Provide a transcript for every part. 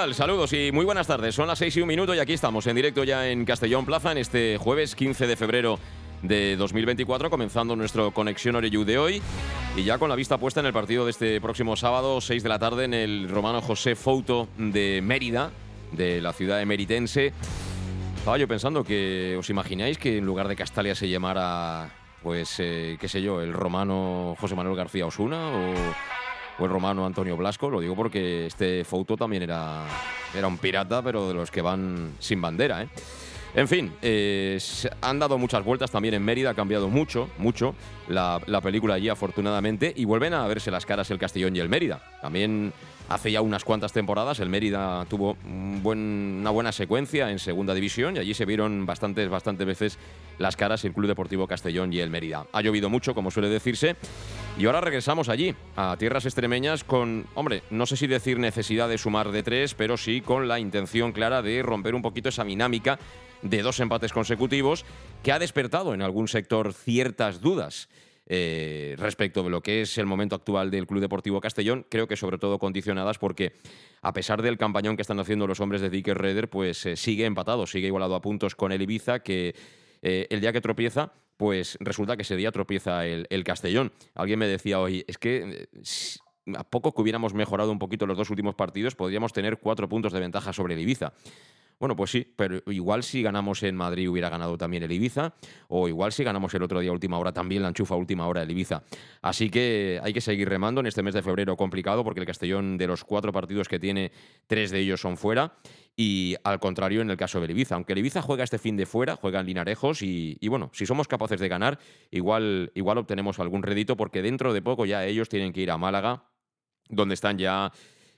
Saludos y muy buenas tardes. Son las 6 y un minuto y aquí estamos en directo ya en Castellón Plaza en este jueves 15 de febrero de 2024, comenzando nuestro Conexión Oreyu de hoy y ya con la vista puesta en el partido de este próximo sábado, 6 de la tarde, en el romano José Fouto de Mérida, de la ciudad emeritense. Estaba yo pensando que os imagináis que en lugar de Castalia se llamara, pues, eh, qué sé yo, el romano José Manuel García Osuna o el romano Antonio Blasco. Lo digo porque este Fouto también era, era un pirata, pero de los que van sin bandera. ¿eh? En fin, eh, han dado muchas vueltas también en Mérida, ha cambiado mucho, mucho la, la, película allí afortunadamente y vuelven a verse las caras el Castellón y el Mérida. También hace ya unas cuantas temporadas el Mérida tuvo una buena secuencia en segunda división y allí se vieron bastantes, bastantes veces las caras el Club Deportivo Castellón y el Mérida. Ha llovido mucho, como suele decirse, y ahora regresamos allí, a tierras extremeñas, con, hombre, no sé si decir necesidad de sumar de tres, pero sí con la intención clara de romper un poquito esa dinámica de dos empates consecutivos que ha despertado en algún sector ciertas dudas. Eh, respecto de lo que es el momento actual del Club Deportivo Castellón, creo que sobre todo condicionadas porque a pesar del campañón que están haciendo los hombres de Dicker Reder, pues eh, sigue empatado, sigue igualado a puntos con el Ibiza, que eh, el día que tropieza, pues resulta que ese día tropieza el, el Castellón. Alguien me decía hoy, es que a poco que hubiéramos mejorado un poquito los dos últimos partidos, podríamos tener cuatro puntos de ventaja sobre el Ibiza. Bueno, pues sí, pero igual si ganamos en Madrid hubiera ganado también el Ibiza, o igual si ganamos el otro día última hora también la enchufa última hora el Ibiza. Así que hay que seguir remando en este mes de febrero complicado porque el Castellón de los cuatro partidos que tiene, tres de ellos son fuera. Y al contrario en el caso del Ibiza, aunque el Ibiza juega este fin de fuera, juega en Linarejos y, bueno, si somos capaces de ganar, igual, igual obtenemos algún rédito porque dentro de poco ya ellos tienen que ir a Málaga, donde están ya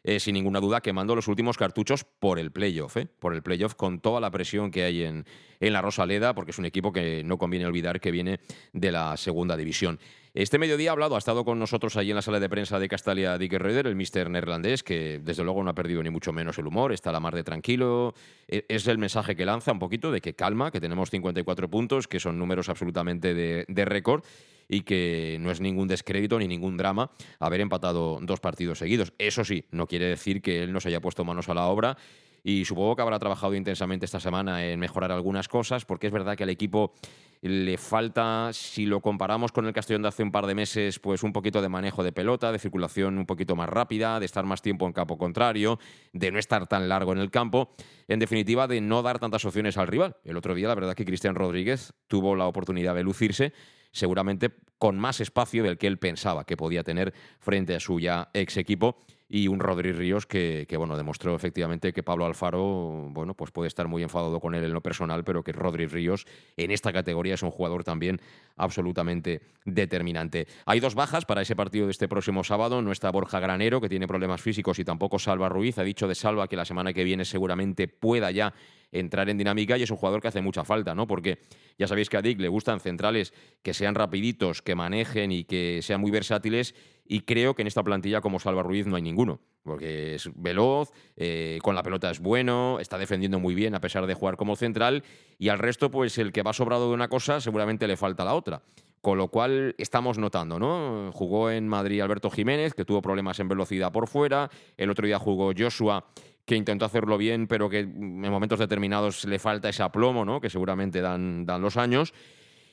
eh, sin ninguna duda quemando los últimos cartuchos por el playoff, ¿eh? por el playoff con toda la presión que hay en, en la Rosaleda, porque es un equipo que no conviene olvidar que viene de la segunda división. Este mediodía ha hablado, ha estado con nosotros allí en la sala de prensa de Castalia Dick Reuter, el mister neerlandés, que desde luego no ha perdido ni mucho menos el humor, está a la mar de tranquilo. E, es el mensaje que lanza un poquito de que calma, que tenemos 54 puntos, que son números absolutamente de, de récord y que no es ningún descrédito ni ningún drama haber empatado dos partidos seguidos. Eso sí, no quiere decir que él no se haya puesto manos a la obra y supongo que habrá trabajado intensamente esta semana en mejorar algunas cosas, porque es verdad que al equipo le falta, si lo comparamos con el Castellón de hace un par de meses, pues un poquito de manejo de pelota, de circulación un poquito más rápida, de estar más tiempo en campo contrario, de no estar tan largo en el campo, en definitiva de no dar tantas opciones al rival. El otro día la verdad que Cristian Rodríguez tuvo la oportunidad de lucirse seguramente con más espacio del que él pensaba que podía tener frente a su ya ex equipo y un Rodri Ríos que, que, bueno, demostró efectivamente que Pablo Alfaro, bueno, pues puede estar muy enfadado con él en lo personal, pero que Rodri Ríos en esta categoría es un jugador también absolutamente determinante. Hay dos bajas para ese partido de este próximo sábado. No está Borja Granero, que tiene problemas físicos, y tampoco Salva Ruiz. Ha dicho de Salva que la semana que viene seguramente pueda ya entrar en dinámica y es un jugador que hace mucha falta, ¿no? Porque ya sabéis que a Dick le gustan centrales que sean rapiditos, que manejen y que sean muy versátiles y creo que en esta plantilla como Salva Ruiz no hay ninguno, porque es veloz, eh, con la pelota es bueno, está defendiendo muy bien a pesar de jugar como central y al resto pues el que va sobrado de una cosa seguramente le falta la otra. Con lo cual estamos notando, ¿no? Jugó en Madrid Alberto Jiménez, que tuvo problemas en velocidad por fuera. El otro día jugó Joshua, que intentó hacerlo bien, pero que en momentos determinados le falta ese aplomo, ¿no? Que seguramente dan, dan los años.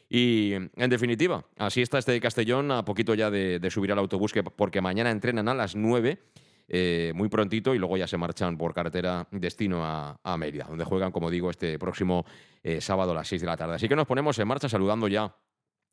Y en definitiva, así está este de Castellón, a poquito ya de, de subir al autobús, que, porque mañana entrenan a las 9 eh, muy prontito y luego ya se marchan por carretera destino a, a Mérida, donde juegan, como digo, este próximo eh, sábado a las 6 de la tarde. Así que nos ponemos en marcha saludando ya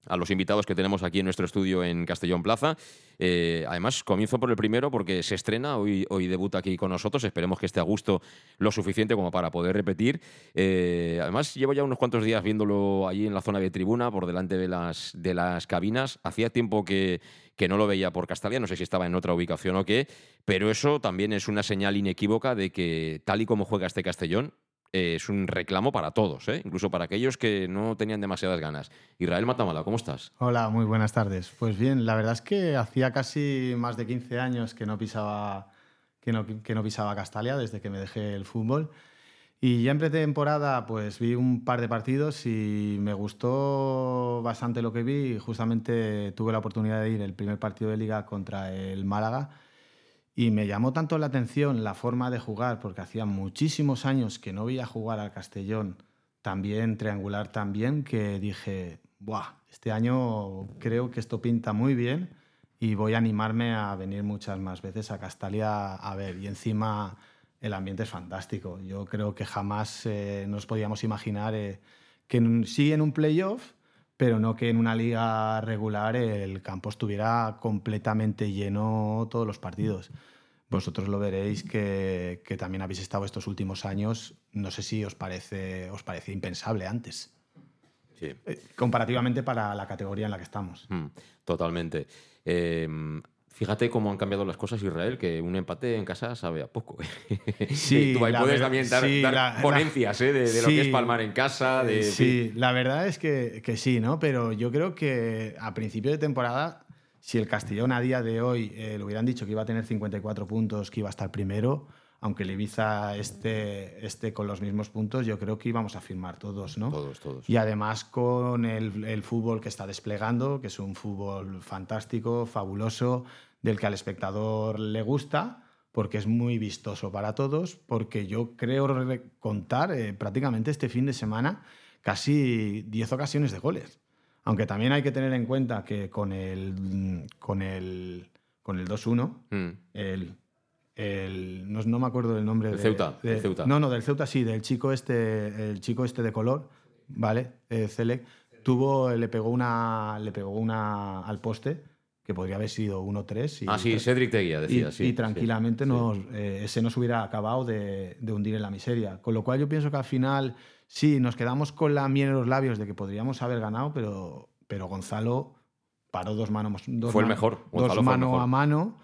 a los invitados que tenemos aquí en nuestro estudio en Castellón Plaza. Eh, además, comienzo por el primero porque se estrena, hoy, hoy debuta aquí con nosotros, esperemos que esté a gusto lo suficiente como para poder repetir. Eh, además, llevo ya unos cuantos días viéndolo allí en la zona de tribuna, por delante de las, de las cabinas. Hacía tiempo que, que no lo veía por Castalia, no sé si estaba en otra ubicación o qué, pero eso también es una señal inequívoca de que tal y como juega este Castellón, eh, es un reclamo para todos, ¿eh? incluso para aquellos que no tenían demasiadas ganas. Israel Matamala, ¿cómo estás? Hola, muy buenas tardes. Pues bien, la verdad es que hacía casi más de 15 años que no pisaba, que no, que no pisaba Castalia desde que me dejé el fútbol. Y ya en pretemporada pues vi un par de partidos y me gustó bastante lo que vi. Justamente tuve la oportunidad de ir el primer partido de liga contra el Málaga y me llamó tanto la atención la forma de jugar, porque hacía muchísimos años que no veía jugar al Castellón también, triangular también, que dije, Buah, este año creo que esto pinta muy bien y voy a animarme a venir muchas más veces a Castalia a ver. Y encima el ambiente es fantástico. Yo creo que jamás eh, nos podíamos imaginar eh, que en, en un playoff pero no que en una liga regular el campo estuviera completamente lleno todos los partidos. Vosotros lo veréis que, que, también habéis estado estos últimos años. No sé si os parece, os parece impensable antes. Sí. Eh, comparativamente para la categoría en la que estamos. Mm, totalmente. Eh, Fíjate cómo han cambiado las cosas Israel, que un empate en casa sabe a poco. Sí, Tú ahí puedes también dar, sí, dar la, ponencias ¿eh? de, de, lo sí, que es palmar en casa. De, sí, la verdad es que, que, sí, ¿no? Pero yo creo que a principio de temporada, si el Castellón a día de hoy eh, le hubieran dicho que iba a tener 54 puntos, que iba a estar primero, aunque el Ibiza esté, esté con los mismos puntos, yo creo que íbamos a firmar todos, ¿no? Todos, todos. Y además con el, el fútbol que está desplegando, que es un fútbol fantástico, fabuloso del que al espectador le gusta, porque es muy vistoso para todos, porque yo creo contar eh, prácticamente este fin de semana casi 10 ocasiones de goles. Aunque también hay que tener en cuenta que con el, con el, con el 2-1, mm. el, el, no, no, me acuerdo del nombre. El de, Ceuta, de, el Ceuta. No, no, del Ceuta sí, del chico este, el chico este de color, ¿vale? Eh, Celec, tuvo, le pegó una, le pegó una al poste que podría haber sido 1-3. Ah, sí, Cedric Teguía decía, y, sí. Y tranquilamente sí, nos, eh, ese nos hubiera acabado de, de, hundir en la miseria. Con lo cual yo pienso que al final, sí, nos quedamos con la miel en los labios de que podríamos haber ganado, pero, pero Gonzalo paró dos manos. Dos fue el mejor. Gonzalo dos manos mejor. a mano.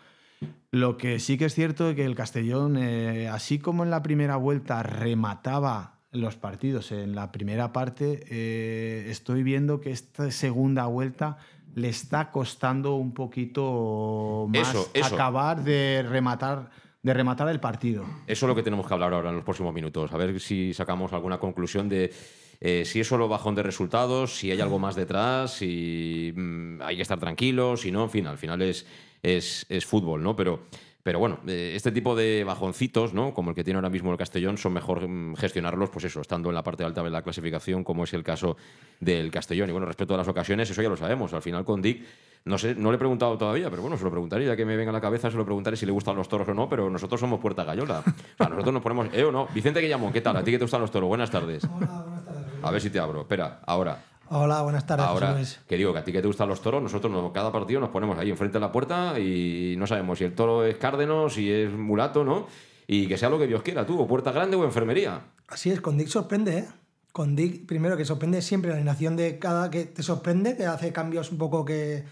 Lo que sí que es cierto es que el Castellón, eh, así como en la primera vuelta remataba los partidos en la primera parte, eh, estoy viendo que esta segunda vuelta le está costando un poquito más eso, eso. acabar de rematar, de rematar el partido. Eso es lo que tenemos que hablar ahora en los próximos minutos. A ver si sacamos alguna conclusión de eh, si es solo bajón de resultados, si hay algo más detrás, si mmm, hay que estar tranquilos, si no, en fin, al final es, es, es fútbol, ¿no? Pero. Pero bueno, eh, este tipo de bajoncitos, ¿no? como el que tiene ahora mismo el Castellón, son mejor mm, gestionarlos, pues eso, estando en la parte alta de la clasificación, como es el caso del Castellón. Y bueno, respecto a las ocasiones, eso ya lo sabemos. Al final con Dick, no sé, no le he preguntado todavía, pero bueno, se lo preguntaré, ya que me venga a la cabeza, se lo preguntaré si le gustan los toros o no, pero nosotros somos Puerta Gallola. O sea, nosotros nos ponemos, ¿eh o no? Vicente Guillamón, ¿qué tal? ¿A ti que te gustan los toros? Buenas tardes. Hola, buenas tardes. A ver si te abro. Espera, ahora. Hola, buenas tardes. Ahora, que digo que a ti que te gustan los toros, nosotros nos, cada partido nos ponemos ahí enfrente de la puerta y no sabemos si el toro es cárdeno, si es mulato, ¿no? Y que sea lo que Dios quiera, tú, o puerta grande o enfermería. Así es, con Dick sorprende, ¿eh? Con Dick, primero que sorprende siempre la alineación de cada que te sorprende, que hace cambios un poco que,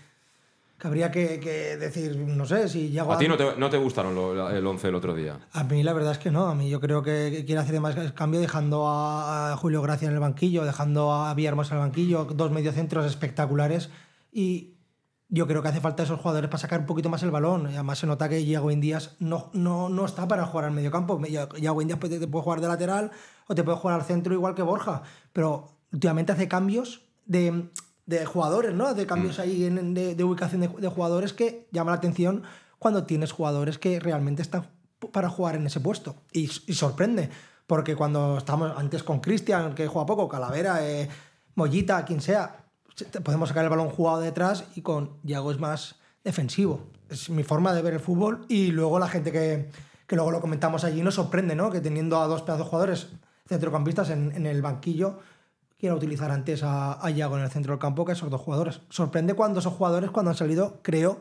que habría que, que, decir, no sé, si llego a... ti no te, no te gustaron lo, el 11 el otro día? A mí la verdad es que no, a mí yo creo que quiere hacer más cambio dejando a, Julio Gracia en el banquillo, dejando a Villarmos en el banquillo, dos mediocentros espectaculares y yo creo que hace falta esos jugadores para sacar un poquito más el balón. Y además se nota que Iago Indias no, no, no está para jugar al mediocampo. Iago Indias te puede jugar de lateral o te puede jugar al centro igual que Borja, pero últimamente hace cambios de de jugadores, ¿no? De cambios mm. ahí en, de, de, ubicación de, de, jugadores que llama la atención cuando tienes jugadores que realmente están para jugar en ese puesto. Y, y sorprende, porque cuando estábamos antes con Cristian, que juega poco, Calavera, eh, Mollita, quien sea, podemos sacar el balón jugado detrás y con Yago es más defensivo. Es mi forma de ver el fútbol y luego la gente que, que luego lo comentamos allí nos sorprende, ¿no? Que teniendo a dos pedazos de jugadores centrocampistas en, en el banquillo quiera utilizar antes a, a Iago en el centro del campo que a esos dos jugadores. Sorprende cuando esos jugadores, cuando han salido, creo,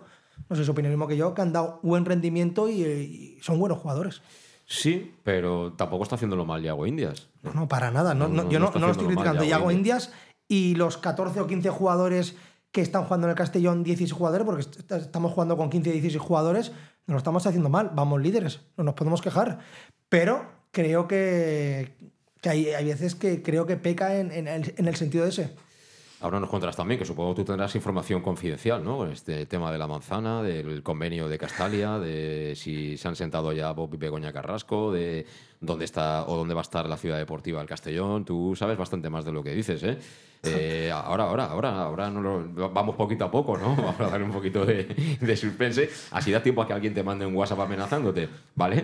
no sé si opina mismo que yo, que han dado buen rendimiento y, y son buenos jugadores. Sí, pero tampoco está haciéndolo mal Iago Indias. No, no, para nada. No, No, yo no lo estoy criticando. Iago Indias y los 14 o 15 jugadores que están jugando en el Castellón, 16 jugadores, porque est- estamos jugando con 15 y 16 jugadores, no lo estamos haciendo mal. Vamos líderes, no nos podemos quejar. Pero creo que, que hay, hay veces que creo que peca en, en el, en el sentido de ese. Ahora nos contarás también, que supongo que tú tendrás información confidencial, ¿no? Este tema de la manzana, del convenio de Castalia, de si se han sentado ya Bob y Begoña Carrasco, de dónde está o dónde va a estar la ciudad deportiva del Castellón. Tú sabes bastante más de lo que dices, ¿eh? Eh, ahora, ahora, ahora, ahora no lo- vamos poquito a poco, ¿no? Vamos a dar un poquito de, de suspense. Así da tiempo a que alguien te mande un WhatsApp amenazándote, ¿vale?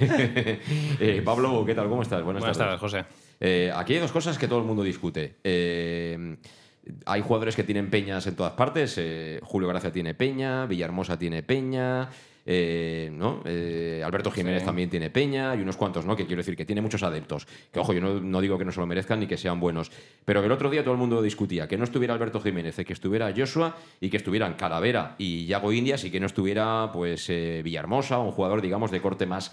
Eh, Pablo, ¿qué tal? ¿Cómo estás? Buenas, Buenas tardes, José. Eh, aquí hay dos cosas que todo el mundo discute. Eh, hay jugadores que tienen peñas en todas partes. eh, Julio Gracia tiene peña, Villahermosa tiene peña. eh, ¿no? Eh, Alberto Jiménez Sí. también tiene peña y unos cuantos, ¿no? Que quiero decir que tiene muchos adeptos. Que ojo, yo no, no digo que no se lo merezcan ni que sean buenos. Pero el otro día todo el mundo discutía que no estuviera Alberto Jiménez, que estuviera Joshua y que estuvieran Calavera y Yago Indias y que no estuviera pues eh, Villahermosa, un jugador, digamos, de corte más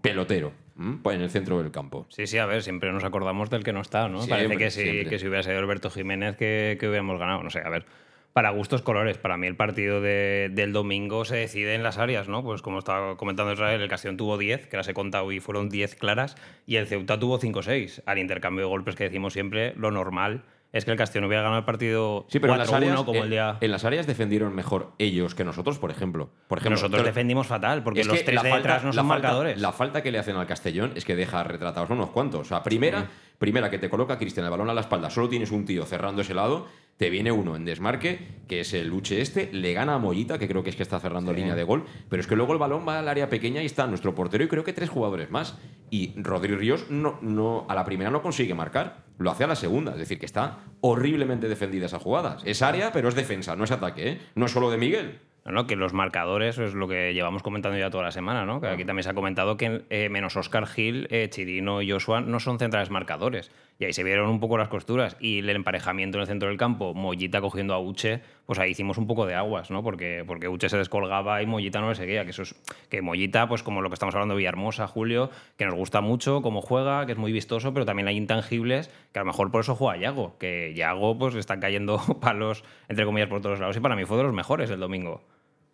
pelotero ¿m? pues en el centro del campo. Sí, sí, a ver, siempre nos acordamos del que no está, ¿no? Siempre, Parece que si, que si hubiera sido Alberto Jiménez que, que hubiéramos ganado. No sé, a ver. Para gustos colores, para mí el partido de- del domingo se decide en las áreas, ¿no? Pues como estaba comentando Israel, el Castellón tuvo 10, que las he contado y fueron 10 claras, y el Ceuta tuvo 5-6. Al intercambio de golpes que decimos siempre, lo normal es que el Castellón hubiera ganado el partido Sí, pero en las, 4-1 áreas, como el día... en las áreas defendieron mejor ellos que nosotros, por ejemplo. Por ejemplo Nosotros pero- defendimos fatal, porque es los tres de falta- detrás no son falta- marcadores. La falta que le hacen al Castellón es que deja retratados unos cuantos. O sea, primera, primera que te coloca Cristian el balón a la espalda, solo tienes un tío cerrando ese lado, te viene uno en desmarque, que es el Luche este, le gana a Mollita, que creo que es que está cerrando línea de gol, pero es que luego el balón va al área pequeña y está nuestro portero y creo que tres jugadores más. Y Rodri Ríos no, no, a la primera no consigue marcar, lo hace a la segunda, es decir, que está horriblemente defendida esa jugada. Es área, pero es defensa, no es ataque, ¿eh? No es solo de Miguel. No, no, que los marcadores es lo que llevamos comentando ya toda la semana, ¿no? Que aquí también se ha comentado que eh, menos Oscar Gil, eh, Chirino y Joshua no son centrales marcadores. Y ahí se vieron un poco las costuras. Y el emparejamiento en el centro del campo, Mollita cogiendo a Uche, pues ahí hicimos un poco de aguas, ¿no? Porque, porque Uche se descolgaba y Mollita no le seguía. Que eso es, que Mollita, pues como lo que estamos hablando de Villahermosa, Julio, que nos gusta mucho cómo juega, que es muy vistoso, pero también hay intangibles, que a lo mejor por eso juega Yago. Que Yago, pues le están cayendo palos, entre comillas, por todos lados. Y para mí fue de los mejores el domingo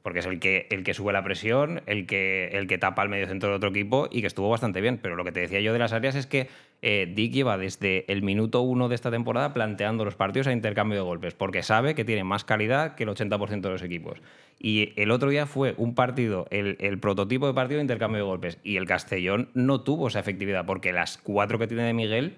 porque es el que, el que sube la presión, el que, el que tapa el medio centro de otro equipo y que estuvo bastante bien. Pero lo que te decía yo de las áreas es que eh, Dick lleva desde el minuto uno de esta temporada planteando los partidos a intercambio de golpes, porque sabe que tiene más calidad que el 80% de los equipos. Y el otro día fue un partido, el, el prototipo de partido de intercambio de golpes, y el Castellón no tuvo esa efectividad, porque las cuatro que tiene de Miguel,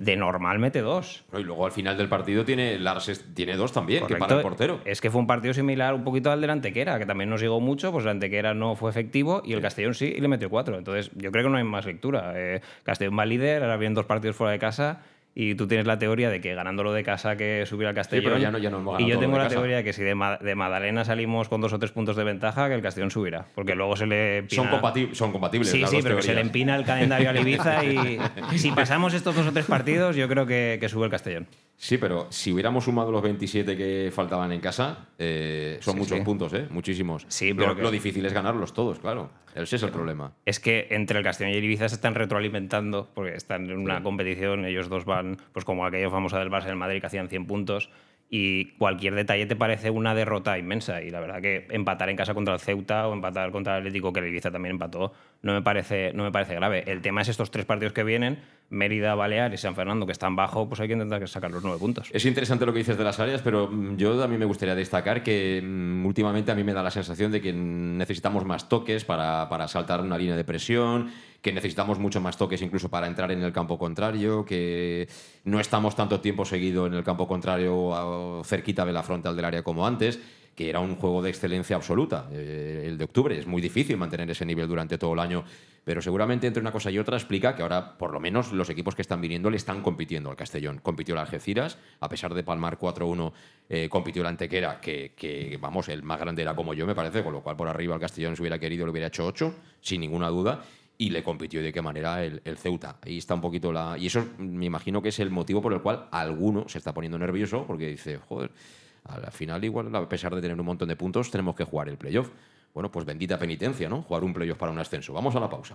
de normal mete dos. Y luego al final del partido tiene Lars tiene dos también, que para el portero. Es que fue un partido similar un poquito al del Antequera, que también nos llegó mucho, pues el Antequera no fue efectivo y el Castellón sí y le metió cuatro. Entonces yo creo que no hay más lectura. Eh, Castellón va líder, ahora vienen dos partidos fuera de casa y tú tienes la teoría de que ganándolo de casa que subir al Castellón. pero ya no- ya no hemos ganado y yo tengo la casa. teoría de que si de, Ma- de Madalena salimos con dos o tres puntos de ventaja, que el Castellón subirá. Porque luego se le... Son, empina- compati- son compatibles. Sí, las sí, dos pero que se le empina el calendario al Ibiza y si pasamos estos dos o tres partidos, yo creo que, que sube el Castellón. Sí, pero si hubiéramos sumado los 27 que faltaban en casa, eh, son Sí, muchos sí. puntos, ¿eh? Muchísimos. Sí, lo, pero que- lo difícil es ganarlos todos, claro. Ese es el problema. es que entre el Castellón y el Ibiza se están retroalimentando porque están en una competición, ellos dos van, pues como aquello famosa del Barça el Madrid que hacían 100 puntos y cualquier detalle te parece una derrota inmensa y la verdad que empatar en casa contra el Ceuta o empatar contra el Atlético que el también empató no me parece no me parece grave. El tema es estos tres partidos que vienen, Mérida, Baleares y San Fernando que están bajo, pues hay que intentar sacar los nueve puntos. Es interesante lo que dices de las áreas, pero mm, yo a mí me gustaría destacar que mm, últimamente a mí me da la sensación de que necesitamos más toques para, para saltar una línea de presión, que necesitamos mucho más toques incluso para entrar en el campo contrario, que no estamos tanto tiempo seguido en el campo contrario cerquita de la frontal del área como antes. que era un juego de excelencia absoluta. Eh, el de octubre es muy difícil mantener ese nivel durante todo el año, pero seguramente entre una cosa y otra explica que ahora, por lo menos, los equipos que están viniendo le están compitiendo al Castellón. Compitió el Algeciras, a pesar de palmar 4-1, eh, compitió el Antequera, que, vamos, el más grande era como yo, me parece, con lo cual por arriba el Castellón, si hubiera querido, le hubiera hecho 8, sin ninguna duda y le compitió de qué manera el, Ceuta. Ahí está un poquito la. Y eso me imagino que es el motivo por el cual alguno se está poniendo nervioso, porque dice, joder, al final, igual, a pesar de tener un montón de puntos, tenemos que jugar el playoff. Bueno, pues bendita penitencia, ¿no? Jugar un playoff para un ascenso. Vamos a la pausa.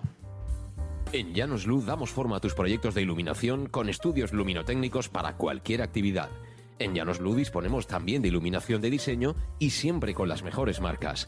En Llanos Luz damos forma a tus proyectos de iluminación con estudios luminotécnicos para cualquier actividad. En Llanos Luz disponemos también de iluminación de diseño y siempre con las mejores marcas.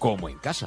como en casa.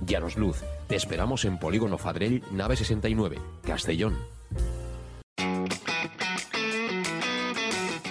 Llanos Luz, te esperamos en Polígono Fadrell, nave 69, Castellón.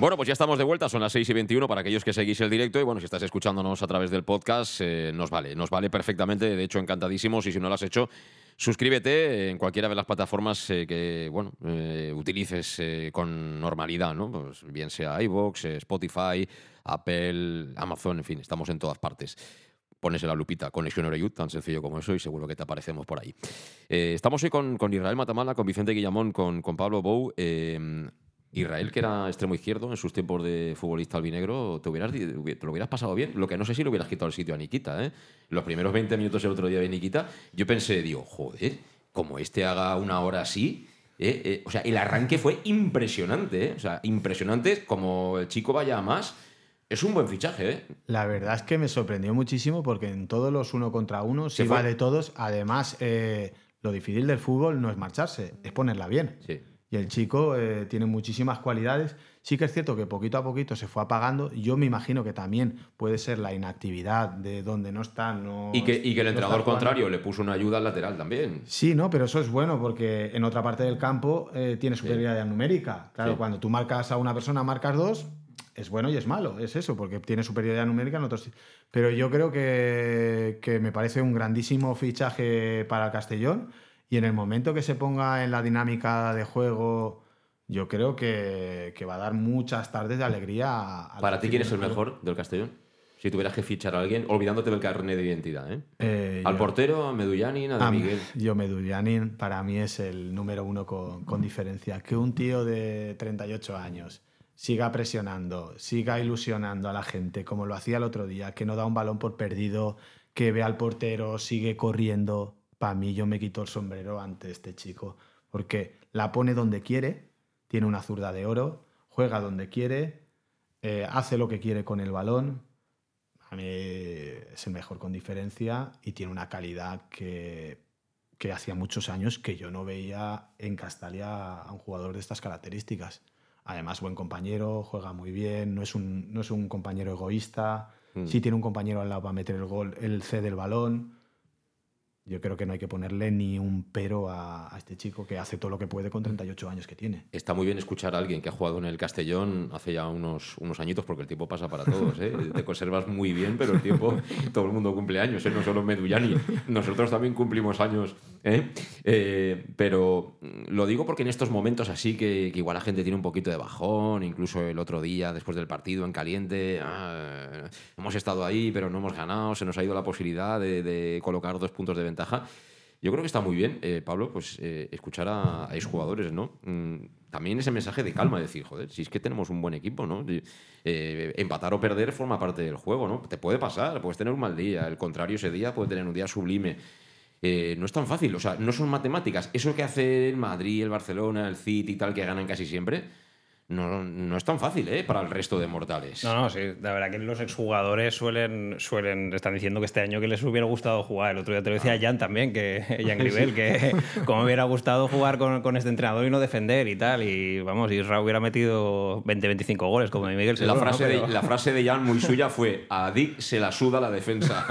Bueno, pues ya estamos de vuelta, son las 6 y 21 para aquellos que seguís el directo y bueno, si estás escuchándonos a través del podcast, eh, nos vale, nos vale perfectamente, de hecho encantadísimos y si no lo has hecho, suscríbete en cualquiera de las plataformas eh, que, bueno, eh, utilices con normalidad, ¿no? Pues bien sea iVoox, Spotify, Apple, Amazon, en fin, estamos en todas partes pones la lupita Conexión Oreyud, tan sencillo como eso, y seguro que te aparecemos por ahí. Estamos hoy con, con Israel Matamala, con Vicente Guillamón, con, con Pablo Bou. Israel, que era extremo izquierdo en sus tiempos de futbolista albinegro, te, hubieras, te lo hubieras pasado bien. Lo que no sé si le hubieras quitado el sitio a Nikita. ¿eh? Los primeros 20 minutos el otro día de Nikita, yo pensé, digo, joder, como este haga una hora así. ¿eh? Eh, o sea, el arranque fue impresionante. ¿eh? O sea, impresionante. Como el chico vaya a más, es un buen fichaje. ¿eh? La verdad es que me sorprendió muchísimo porque en todos los uno contra uno se Se fue. va de todos. Además, eh, lo difícil del fútbol no es marcharse, es ponerla bien. Sí. Y el chico eh, tiene muchísimas cualidades. Sí que es cierto que poquito a poquito se fue apagando. Yo me imagino que también puede ser la inactividad de donde no está. No, Y que, y que el no entrenador contrario le puso una ayuda al lateral también. Sí, no, pero eso es bueno porque en otra parte del campo eh, tiene superioridad numérica. Claro, Sí. cuando tú marcas a una persona, marcas dos, es bueno y es malo, es eso, porque tiene superioridad numérica en otros. Pero yo creo que, que me parece un grandísimo fichaje para el Castellón y en el momento que se ponga en la dinámica de juego, yo creo que, que va a dar muchas tardes de alegría. a- Para ti, ¿quién es el mejor del Castellón? Si tuvieras que fichar a alguien, olvidándote del carnet de identidad. ¿eh? Eh, Al yo- portero, a Medullanin, a De Miguel. Yo Medullanin para mí es el número uno con, con diferencia. Que un tío de 38 años siga presionando, siga ilusionando a la gente como lo hacía el otro día, que no da un balón por perdido, que ve al portero, sigue corriendo. Para mí yo me quito el sombrero ante este chico, porque la pone donde quiere, tiene una zurda de oro, juega donde quiere, eh, hace lo que quiere con el balón. A mí es el mejor con diferencia y tiene una calidad que, que hacía muchos años que yo no veía en Castalia a un jugador de estas características. Además, buen compañero, juega muy bien, no es un, no es un compañero egoísta. Mm. Si tiene un compañero al lado para meter el gol, él cede el balón. Yo creo que no hay que ponerle ni un pero a, este chico que hace todo lo que puede con 38 años que tiene. Está muy bien escuchar a alguien que ha jugado en el Castellón hace ya unos, unos añitos, porque el tiempo pasa para todos. ¿eh? Te conservas muy bien, pero el tiempo, todo el mundo cumple años, ¿eh? no solo Medullani. Nosotros también cumplimos años. ¿eh? Pero lo digo porque en estos momentos así, que, que igual la gente tiene un poquito de bajón, incluso el otro día, después del partido en caliente, ah, hemos estado ahí, pero no hemos ganado, se nos ha ido la posibilidad de, de colocar dos puntos de ventaja. Yo creo que está muy bien, eh, Pablo, pues eh, escuchar a, a exjugadores, ¿no? Mm, también ese mensaje de calma, decir, joder, si es que tenemos un buen equipo, ¿no? Eh, empatar o perder forma parte del juego, ¿no? Te puede pasar, puedes tener un mal día, el contrario ese día puede tener un día sublime. Eh, no es tan fácil, o sea, no son matemáticas. Eso que hace el Madrid, el Barcelona, el City y tal, que ganan casi siempre, no, no es tan fácil, ¿eh? Para el resto de mortales. No, no, sí. La verdad que los exjugadores suelen, suelen, están diciendo que este año que les hubiera gustado jugar. El otro día te lo decía Jan también, que Jan Gribel, que como me hubiera gustado jugar con, con este entrenador y no defender y tal. Y vamos, Isra hubiera metido 20-25 goles, como de Miguel La seguro, ¿no? frase, Pero- de, la frase de Jan muy suya fue: A Dick se la suda la defensa.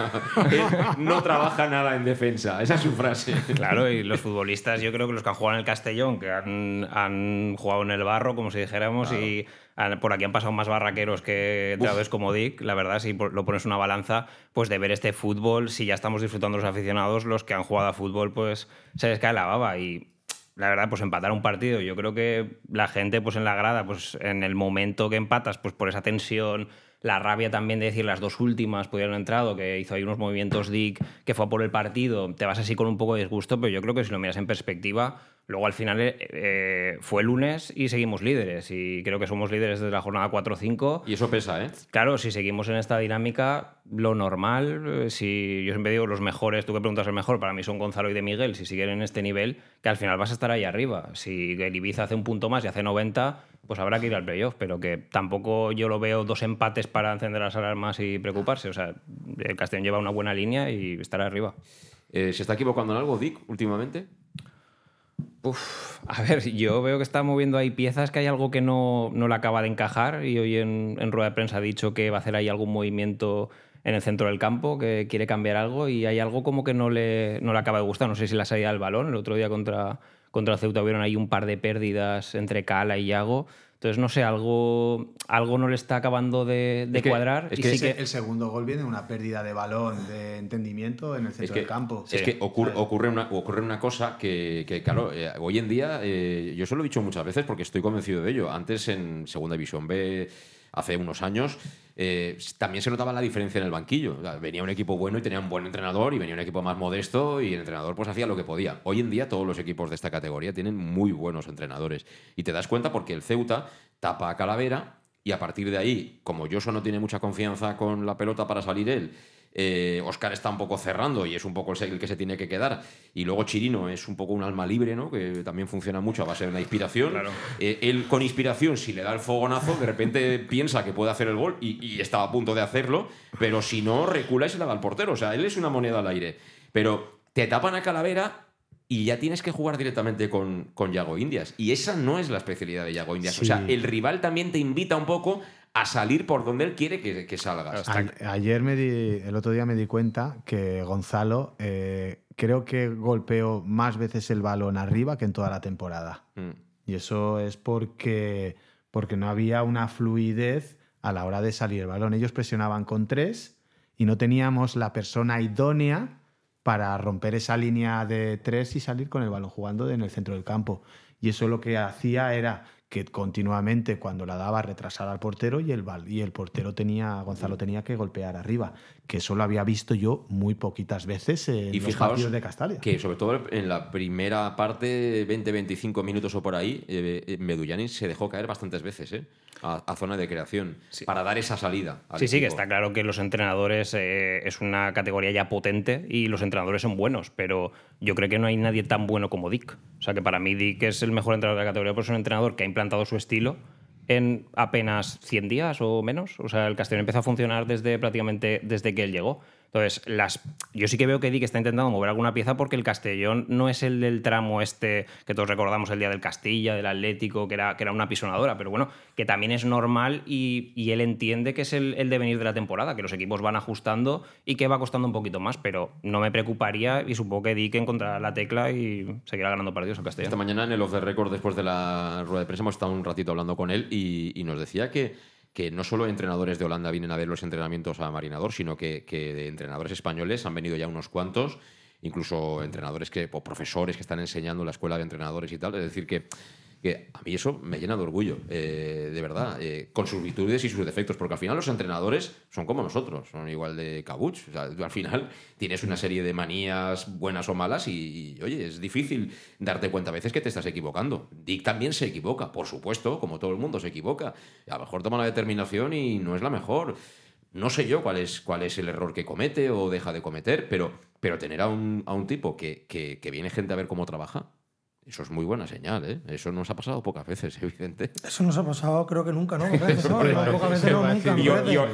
Él no trabaja nada en defensa. Esa es su frase. Claro, y los futbolistas, yo creo que los que han jugado en el Castellón, que han, han jugado en el barro, como si dijéramos, y han- por aquí han pasado más barraqueros que entrenadores como Dick, la verdad, si lo pones una balanza, pues de ver este fútbol, si ya estamos disfrutando los aficionados, los que han jugado a fútbol, pues se les cae la baba. Y la verdad, pues empatar un partido. Yo creo que la gente, pues en la grada, pues en el momento que empatas, pues por esa tensión, la rabia también de decir las dos últimas pudieron entrado, que hizo ahí unos movimientos Dick, que fue a por el partido, te vas así con un poco de disgusto, pero yo creo que si lo miras en perspectiva, luego al final eh, eh, fue lunes y seguimos líderes. Y creo que somos líderes desde la jornada 4 5. Y eso pesa, ¿eh? Claro, si seguimos en esta dinámica, lo normal, eh, si yo siempre digo los mejores, tú que preguntas el mejor, para mí son Gonzalo y de Miguel, si siguen en este nivel, que al final vas a estar ahí arriba. Si el Ibiza hace un punto más y hace 90, pues habrá que ir al playoff, pero que tampoco yo lo veo dos empates para encender las alarmas y preocuparse. O sea, el Castellón lleva una buena línea y estará arriba. ¿Se está equivocando en algo, Dick, últimamente? A ver, yo veo que está moviendo ahí piezas, que hay algo que no, no le acaba de encajar y hoy en, en, rueda de prensa ha dicho que va a hacer ahí algún movimiento en el centro del campo, que quiere cambiar algo y hay algo como que no le, no le acaba de gustar. No sé si la salida del balón, el otro día contra, contra Ceuta hubieron ahí un par de pérdidas entre Cala y Yago. Entonces, no sé, algo, algo no le está acabando de, de es que, cuadrar. Es y que el segundo gol viene de una pérdida de balón, de entendimiento en el centro es que, del campo. Es que ocurre, ocurre, una, ocurre una cosa que, que claro, eh, hoy en día, eh, yo se lo he dicho muchas veces porque estoy convencido de ello. Antes en Segunda División B, hace unos años, eh, también se notaba la diferencia en el banquillo. Venía un equipo bueno y tenía un buen entrenador y venía un equipo más modesto y el entrenador pues hacía lo que podía. Hoy en día todos los equipos de esta categoría tienen muy buenos entrenadores y te das cuenta porque el Ceuta tapa a Calavera y a partir de ahí, como Joso no tiene mucha confianza con la pelota para salir él, eh, Oscar está un poco cerrando y es un poco el que se tiene que quedar. Y luego Chirino es un poco un alma libre, ¿no? que también funciona mucho a base de la inspiración. Claro. Eh, él con inspiración, si le da el fogonazo, de repente piensa que puede hacer el gol y, y estaba a punto de hacerlo, pero si no, recula y se la da al portero. O sea, él es una moneda al aire. Pero te tapan a Calavera y ya tienes que jugar directamente con, con Yago Indias. Y esa no es la especialidad de Yago Indias. Sí. O sea, el rival también te invita un poco a salir por donde él quiere que, que salgas. A- ayer me di, el otro día me di cuenta que Gonzalo eh, creo que golpeó más veces el balón arriba que en toda la temporada. Mm. Y eso es porque, porque no había una fluidez a la hora de salir el balón. Ellos presionaban con tres y no teníamos la persona idónea para romper esa línea de tres y salir con el balón jugando en el centro del campo. Y eso lo que hacía era que continuamente cuando la daba retrasar al portero y el, bal- y el portero tenía, Gonzalo tenía que golpear arriba, que eso lo había visto yo muy poquitas veces en Y los fijaos partidos de Castalia. que sobre todo en la primera parte, 20-25 minutos o por ahí, eh, eh, Medullani se dejó caer bastantes veces ¿eh? a, a zona de creación para dar esa salida. al Sí, sí, que está claro que los entrenadores eh, es una categoría ya potente y los entrenadores son buenos, pero yo creo que no hay nadie tan bueno como Dick. O sea que para mí Dick es el mejor entrenador de la categoría, porque es un entrenador que ha implantado su estilo en apenas 100 días o menos. O sea, el Castellón empezó a funcionar desde prácticamente desde que él llegó. Entonces, las, yo sí que veo que Dick está intentando mover alguna pieza porque el Castellón no es el del tramo este que todos recordamos el día del Castilla, del Atlético, que era, que era una pisonadora, pero bueno, que también es normal y, él entiende que es el, el devenir de la temporada, que los equipos van ajustando y que va costando un poquito más, pero no me preocuparía y supongo que Dick encontrará la tecla y seguirá ganando partidos el Castellón. Esta mañana en el Off the Record, después de la rueda de prensa, hemos estado un ratito hablando con él y nos decía que, que no solo entrenadores de Holanda vienen a ver los entrenamientos a Marinador, sino que, de entrenadores españoles han venido ya unos cuantos, incluso entrenadores que, o profesores que están enseñando en la escuela de entrenadores y tal. Es decir, que, que a mí eso me llena de orgullo, eh, de verdad, eh, con sus virtudes y sus defectos, porque al final los entrenadores son como nosotros, son igual de cabuch. Al final tienes una serie de manías buenas o malas y, y, oye, es difícil darte cuenta a veces que te estás equivocando. Dick también se equivoca, por supuesto, como todo el mundo se equivoca. A lo mejor toma la determinación y no es la mejor. No sé yo cuál es, cuál es el error que comete o deja de cometer, pero, pero tener a un, a un tipo que, que, que viene gente a ver cómo trabaja, eso es muy buena señal, ¿eh? Eso nos ha pasado pocas veces, evidente. Eso nos ha pasado, creo que nunca, ¿no?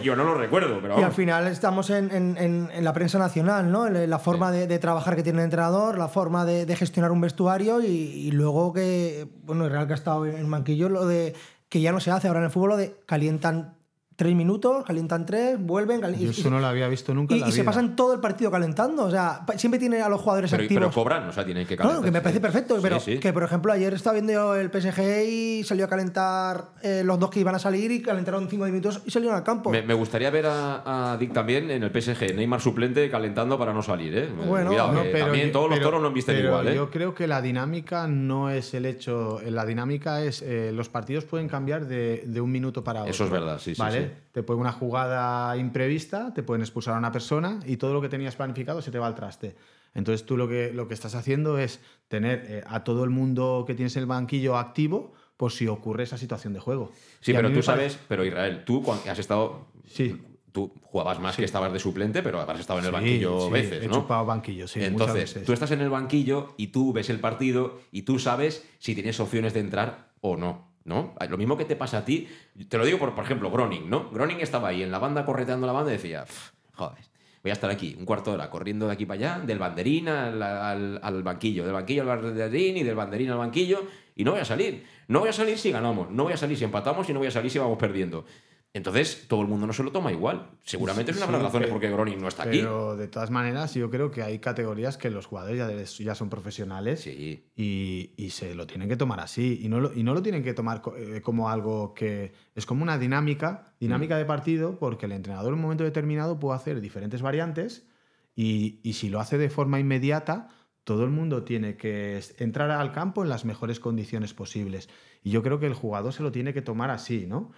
Yo, no lo recuerdo, pero Y al final estamos en, en- en- la prensa nacional, ¿no? La forma de, de trabajar que tiene el entrenador, la forma de, de gestionar un vestuario y, y luego que, bueno, el Real que ha estado en Manquillo, lo de que ya no se hace ahora en el fútbol, lo de calientan tres minutos, calientan tres, vuelven. cali- Yo y- eso no lo había visto nunca y, en la y se pasan todo el partido calentando. O sea, siempre tiene a los jugadores Pero, activos. pero cobran, o sea, tienen que No, calentar. que me parece perfecto, Sí, pero sí. que por ejemplo ayer estaba viendo yo el PSG y salió a calentar eh, los dos que iban a salir y calentaron cinco minutos y salieron al campo. Me, me gustaría ver a, a Dick también en el PSG, Neymar suplente calentando para no salir, ¿eh? Bueno, Cuidado, No, pero también todos los toros no visten pero igual, ¿eh? Yo creo que la dinámica no es el hecho. La dinámica es. eh, los partidos pueden cambiar de, de un minuto para otro. Eso es verdad, sí, sí, ¿Vale? sí. Te puede una jugada imprevista, te pueden expulsar a una persona y todo lo que tenías planificado se te va al traste. Entonces tú lo que, lo que estás haciendo es tener eh, a todo el mundo que tienes en el banquillo activo por si ocurre esa situación de juego. Sí, Y pero tú parece- sabes, pero Israel, tú cuando has estado. Sí. Tú jugabas más que estabas de suplente, pero habrás estado en el Sí, banquillo sí, veces, he ¿no? chupado banquillo, sí, muchas Entonces, veces. tú estás en el banquillo y tú ves el partido y tú sabes si tienes opciones de entrar o no. ¿No? Lo mismo que te pasa a ti, te lo digo por, por ejemplo, Groning, ¿no? Groning estaba ahí en la banda correteando la banda y decía, "Pff, joder, voy a estar aquí un cuarto de hora corriendo de aquí para allá, del banderín al- al banquillo, del banquillo al banderín y del banderín al banquillo, y no voy a salir. No voy a salir si ganamos, no voy a salir si empatamos y no voy a salir si vamos perdiendo. Entonces, todo el mundo no se lo toma igual. Seguramente es una de las Sí, razones pero- por qué Groning no está aquí. Pero de todas maneras, yo creo que hay categorías que los jugadores ya, de- ya son profesionales Sí. y, y se lo tienen que tomar así. Y no lo, y no lo tienen que tomar eh, como algo que es como una dinámica, dinámica Mm. de partido, porque el entrenador en un momento determinado puede hacer diferentes variantes y, y si lo hace de forma inmediata, todo el mundo tiene que entrar al campo en las mejores condiciones posibles. Y yo creo que el jugador se lo tiene que tomar así, ¿no?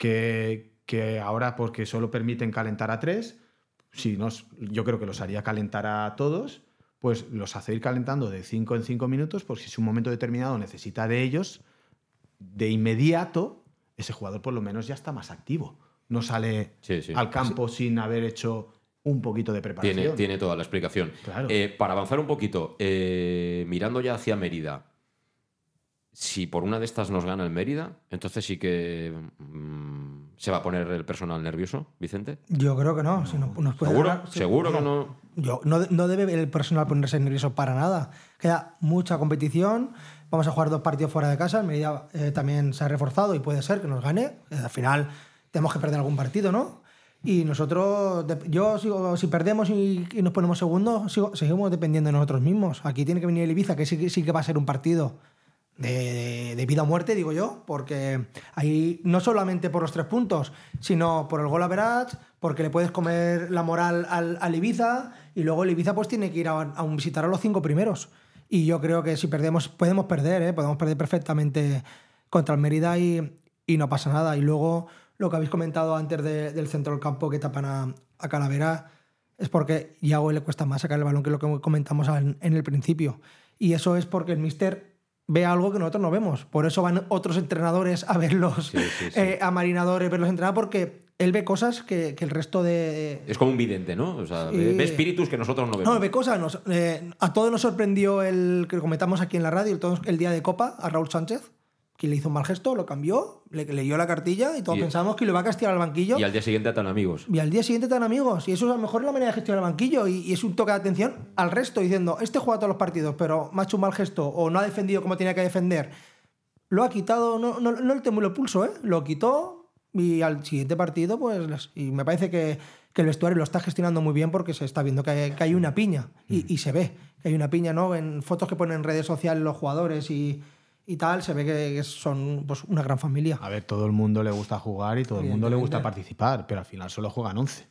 Que, que ahora porque solo permiten calentar a tres, si nos, yo creo que los haría calentar a todos, pues los hace ir calentando de cinco en cinco minutos, por si es un momento determinado necesita de ellos, de inmediato, ese jugador por lo menos ya está más activo. No sale Sí, sí. al campo sin haber hecho un poquito de preparación. Tiene, tiene toda la explicación. Claro. Eh, para avanzar un poquito, eh, mirando ya hacia Mérida, si por una de estas nos gana el Mérida, entonces sí que mm, se va a poner el personal nervioso, Vicente. Yo creo que no. si no- nos puede ¿Seguro? ganar- ¿Seguro que no. no? Yo, no, no debe el personal ponerse nervioso para nada. Queda mucha competición. Vamos a jugar dos partidos fuera de casa. El Mérida eh, también se ha reforzado y puede ser que nos gane. Eh, al final tenemos que perder algún partido, ¿no? Y nosotros, yo sigo, si perdemos y, y nos ponemos segundos, sigo- seguimos dependiendo de nosotros mismos. Aquí tiene que venir el Ibiza, que sí, que- sí que va a ser un partido de, de- vida o muerte, digo yo, porque ahí no solamente por los tres puntos, sino por el gol a Verach, porque le puedes comer la moral al, al Ibiza y luego el Ibiza pues tiene que ir a, visitar a los cinco primeros. Y yo creo que si perdemos, podemos perder, ¿eh? podemos perder perfectamente contra el Mérida y, y no pasa nada. Y luego lo que habéis comentado antes de- del centro del campo que tapan a, a Calavera es porque Yago le cuesta más sacar el balón que lo que comentamos en, en el principio. Y eso es porque el Mister ve algo que nosotros no vemos. Por eso van otros entrenadores a verlos, eh, a marinadores, verlos entrenar, porque él ve cosas que, que el resto de, Es como un vidente, ¿no? O sea, Sí. ve, espíritus que nosotros no vemos. no, ve cosas. Nos- eh, a todos nos sorprendió el que comentamos aquí en la radio, el día de Copa, a Raúl Sánchez, que le hizo un mal gesto, lo cambió, le leyó la cartilla y todos Y- pensamos que lo iba a castigar al banquillo. Y al día siguiente tan amigos. Y al día siguiente están amigos. Y eso es a lo mejor la manera de gestionar el banquillo. Y, y es un toque de atención al resto, diciendo, este juega todos los partidos, pero me ha hecho un mal gesto o no ha defendido como tenía que defender. Lo ha quitado, no, no, no el tembló el pulso, ¿eh? Lo quitó y al siguiente partido, pues. Y me parece que, que el vestuario lo está gestionando muy bien porque se está viendo que hay, que hay una piña. Y, y se ve que hay una piña, ¿no? En fotos que ponen en redes sociales los jugadores y, y tal, se ve que, son pues, una gran familia. A ver, todo el mundo le gusta jugar y todo el mundo le gusta participar, pero al final solo juegan 11.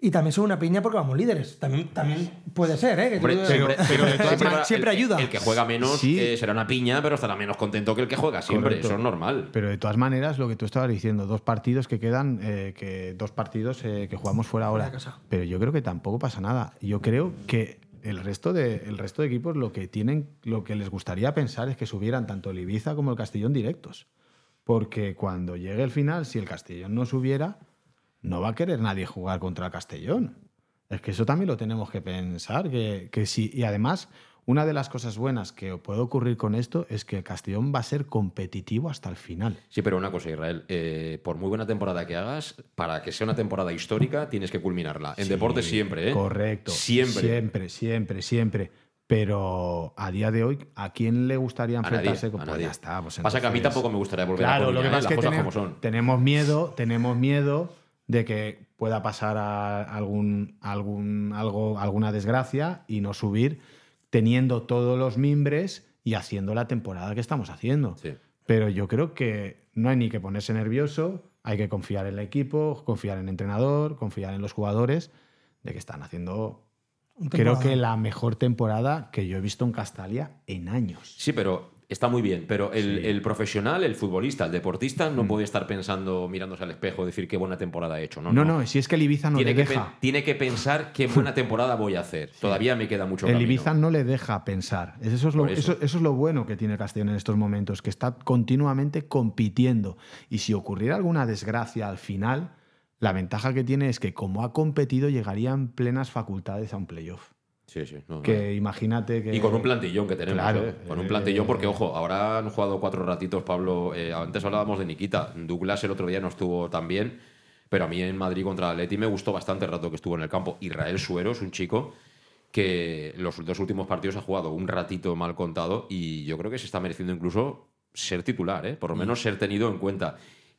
Y también son una piña porque vamos líderes. También, también puede ser, ¿eh? Que Hombre, tú- siempre, pero de todas siempre el- ayuda. El que juega menos Sí. eh, será una piña, pero estará menos contento que el que juega siempre. Correcto. Eso es normal. Pero de todas maneras, lo que tú estabas diciendo, dos partidos que quedan, eh, que dos partidos eh, que jugamos fuera ahora. Pero yo creo que tampoco pasa nada. Yo creo que el resto de, el resto de equipos lo que tienen, lo que les gustaría pensar es que subieran tanto el Ibiza como el Castellón directos. Porque cuando llegue el final, si el Castellón no subiera, no va a querer nadie jugar contra el Castellón. Es que eso también lo tenemos que pensar. Que, que sí. Y además, una de las cosas buenas que puede ocurrir con esto es que el Castellón va a ser competitivo hasta el final. Sí, pero una cosa, Israel. eh, por muy buena temporada que hagas, para que sea una temporada histórica, tienes que culminarla. En Sí, deporte siempre, ¿eh? Correcto. Siempre. Siempre, siempre, siempre. Pero a día de hoy, ¿a quién le gustaría A nadie, enfrentarse? a con- pues nadie. ya está. pues Pasa que a mí tampoco me gustaría volver a Claro, lo que ¿eh? pasa es Las que cosas tenemos, como son. tenemos miedo, tenemos miedo de que pueda pasar a algún, algún, algo, alguna desgracia y no subir teniendo todos los mimbres y haciendo la temporada que estamos haciendo. Sí. Pero yo creo que no hay ni que ponerse nervioso, hay que confiar en el equipo, confiar en el entrenador, confiar en los jugadores, de que están haciendo, creo temporada. que la mejor temporada que yo he visto en Castalia en años. Sí, pero está muy bien. Pero el, Sí. el profesional, el futbolista, el deportista, no Mm. puede estar pensando, mirándose al espejo, decir qué buena temporada he hecho. No, No, no, si es que el Ibiza no tiene, le que deja. tiene que pensar qué buena temporada voy a hacer. Todavía me queda mucho El camino. Ibiza no le deja pensar. Eso es, lo, Por eso. eso- eso es lo bueno que tiene Castellón en estos momentos, que está continuamente compitiendo. Y si ocurriera alguna desgracia al final, la ventaja que tiene es que como ha competido llegaría en plenas facultades a un playoff. Sí, sí. no, no. Que imagínate que... Y con un plantillón que tenemos. Claro, ¿eh? Con un plantillón, porque, ojo, ahora han jugado cuatro ratitos, Pablo. eh, antes hablábamos de Nikita. Douglas el otro día no estuvo tan bien. Pero a mí en Madrid contra Atleti me gustó bastante el rato que estuvo en el campo. Israel Suero es un chico que los dos últimos partidos ha jugado un ratito mal contado y yo creo que se está mereciendo incluso ser titular, ¿eh? por lo menos ser tenido en cuenta.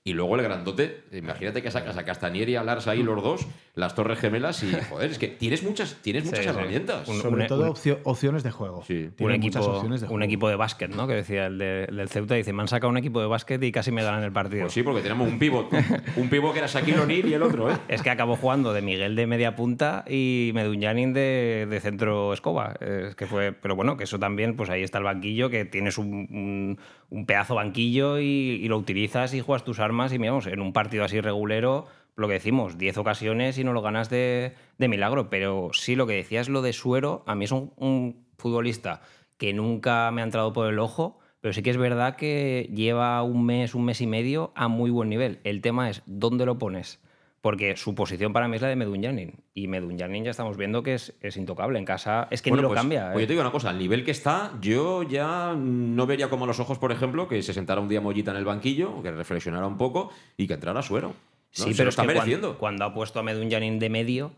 Y luego el grandote, imagínate que sacas a Castanier y a Lars ahí los dos, las torres gemelas y, joder, es que tienes muchas, tienes muchas sí. herramientas. Un- Sobre un- todo un- opcio- opciones de juego. Sí. un equipo, opciones de un juego. equipo de básquet, ¿no? Que decía el, de- el del Ceuta, dice, me han sacado un equipo de básquet y casi me ganan el partido. Pues sí, porque tenemos un pivot. un pivot que era Shaquille O'Neal y el otro, ¿eh? Es que acabó jugando de Miguel de media punta y Medunjanin de, de centro escoba. Es que fue, pero bueno, que eso también, pues ahí está el banquillo, que tienes un, un- un pedazo banquillo y, y lo utilizas y juegas tus armas y miramos, en un partido así regulero, lo que decimos, 10 ocasiones y no lo ganas de, de milagro. Pero sí, lo que decías, lo de Suero, a mí es un, un futbolista que nunca me ha entrado por el ojo. Pero sí que es verdad que lleva un mes, un mes y medio a muy buen nivel. El tema es dónde lo pones. Porque su posición para mí es la de Medunjanin. Y Medunjanin ya estamos viendo que es, es intocable. En casa es que Bueno, ni lo pues, cambia. Pues ¿eh? yo te digo una cosa, al nivel que está, yo ya no vería como a los ojos, por ejemplo, que se sentara un día Mollita en el banquillo, que reflexionara un poco y que entrara Suero. ¿no? Sí, Se pero lo es está que mereciendo. cuando, cuando ha puesto a Medunjanin de medio,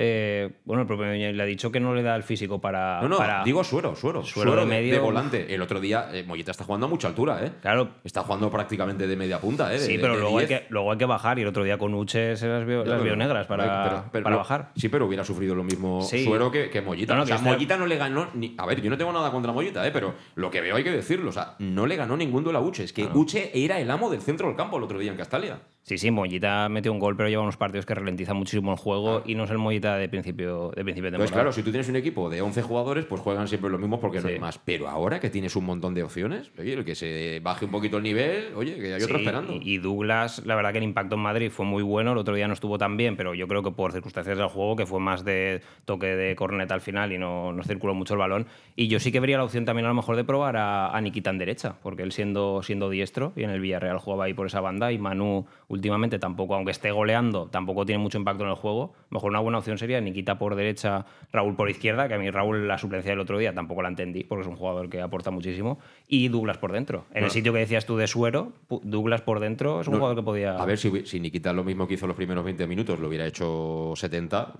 eh, bueno, el propio le ha dicho que no le da el físico para. No, no, para- digo Suero, Suero. Suero Suero, de medio. de volante. El otro día eh, Mollita está jugando a mucha altura, ¿eh? Claro. Está jugando prácticamente de media punta, ¿eh? De- Sí, pero de luego hay, 10. que, luego hay que bajar y el otro día con Uche se las vio, las negras para, pero- pero- para bajar. Sí, pero hubiera sufrido lo mismo Sí. Suero que, que Mollita. No, no, o sea, que está- Mollita no le ganó ni. A ver, yo no tengo nada contra Mollita, ¿eh? pero lo que veo hay que decirlo. O sea, no le ganó ningún duelo a Uche. Es que Uche era el amo del centro del campo el otro día en Castalia. Sí, sí, Mollita metió un gol, pero lleva unos partidos que ralentiza muchísimo el juego y no es el Mollita de principio de, principio de temporada. claro, si tú tienes un equipo de 11 jugadores, pues juegan siempre los mismos porque no hay más. Pero ahora que tienes un montón de opciones, oye, el que se baje un poquito el nivel, oye, que hay otro esperando. Y y Douglas, la verdad que el impacto en Madrid fue muy bueno. El otro día no estuvo tan bien, pero yo creo que por circunstancias del juego, que fue más de toque de corneta al final y no, no circuló mucho el balón. Y yo sí que vería la opción también a lo mejor de probar a, a Nikita en derecha, porque él siendo, siendo diestro y en el Villarreal jugaba ahí por esa banda y Manu últimamente tampoco, aunque esté goleando, tampoco tiene mucho impacto en el juego. Mejor una buena opción sería Nikita por derecha, Raúl por izquierda, que a mí Raúl la suplencia del otro día tampoco la entendí, porque es un jugador que aporta muchísimo, y Douglas por dentro. En el Bueno. sitio que decías tú de Suero, Douglas por dentro es un No, jugador que podía... A ver, si, si Nikita lo mismo que hizo los primeros 20 minutos, lo hubiera hecho 70,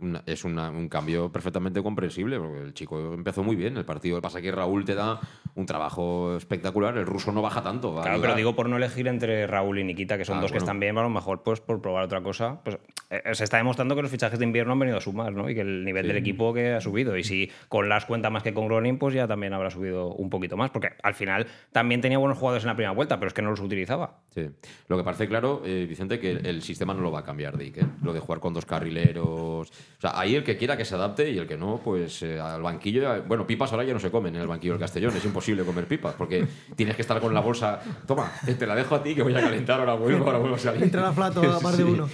una- es una- un cambio perfectamente comprensible, porque el chico empezó muy bien el partido. Pasa que Raúl te da un trabajo espectacular, el ruso no baja tanto. Claro, ayudar. pero digo por no elegir entre Raúl y Nikita, que son Ah, dos que están bien, a lo mejor pues por probar otra cosa. Pues se está demostrando que los fichajes de invierno han venido a sumar, ¿no? Y que el nivel Sí. del equipo que ha subido. Y si con las cuenta más que con Gronin, pues ya también habrá subido un poquito más. Porque al final también tenía buenos jugadores en la primera vuelta, pero es que no los utilizaba. Sí. Lo que parece claro, eh, Vicente, que el, el sistema no lo va a cambiar, Dick. ¿eh? Lo de jugar con dos carrileros. O sea, ahí el que quiera que se adapte y el que no, pues eh, al banquillo. ya- Bueno, pipas ahora ya no se comen en el banquillo del Castellón. Es imposible comer pipas porque tienes que estar con la bolsa. Toma, eh, te la dejo a ti que voy a calentar, ahora vuelvo, ahora vuelvo a salir. Entra a flato a par de Sí, uno.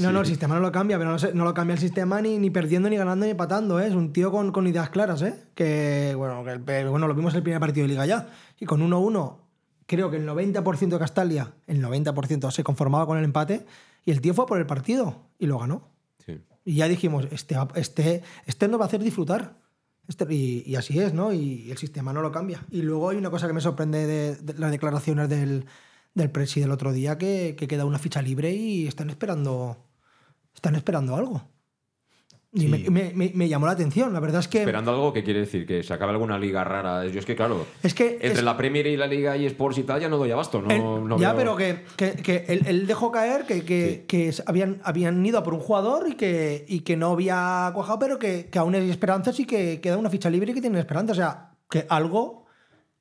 No, no, sistema no lo cambia, pero no, se- no lo cambia el sistema ni, ni perdiendo, ni ganando, ni empatando. ¿eh? Es un tío con, con ideas claras, ¿eh? Que, bueno, que el bueno, lo vimos en el primer partido de Liga ya. Y con 1-1, creo que el 90% de Castalia, el 90% se conformaba con el empate. Y el tío fue por el partido y lo ganó. Sí. Y ya dijimos, este, este, este nos va a hacer disfrutar. Este- y, y así es, ¿no? Y el sistema no lo cambia. Y luego hay una cosa que me sorprende de, de las declaraciones del, del presi del otro día, que, que queda una ficha libre y están esperando, están esperando algo. Y me, me- me- me llamó la atención. La verdad es que. Esperando algo que quiere decir que se acabe alguna liga rara. Yo es que, claro, Es que. entre es- la Premier y la Liga y Sports y tal ya no doy abasto. No, él- no ya, veo- pero que, que- que él, él dejó caer que, que, que habían, habían ido a por un jugador y que, y que no había cuajado, pero que, que aún hay esperanzas y que queda una ficha libre y que tienen esperanza. O sea, que algo,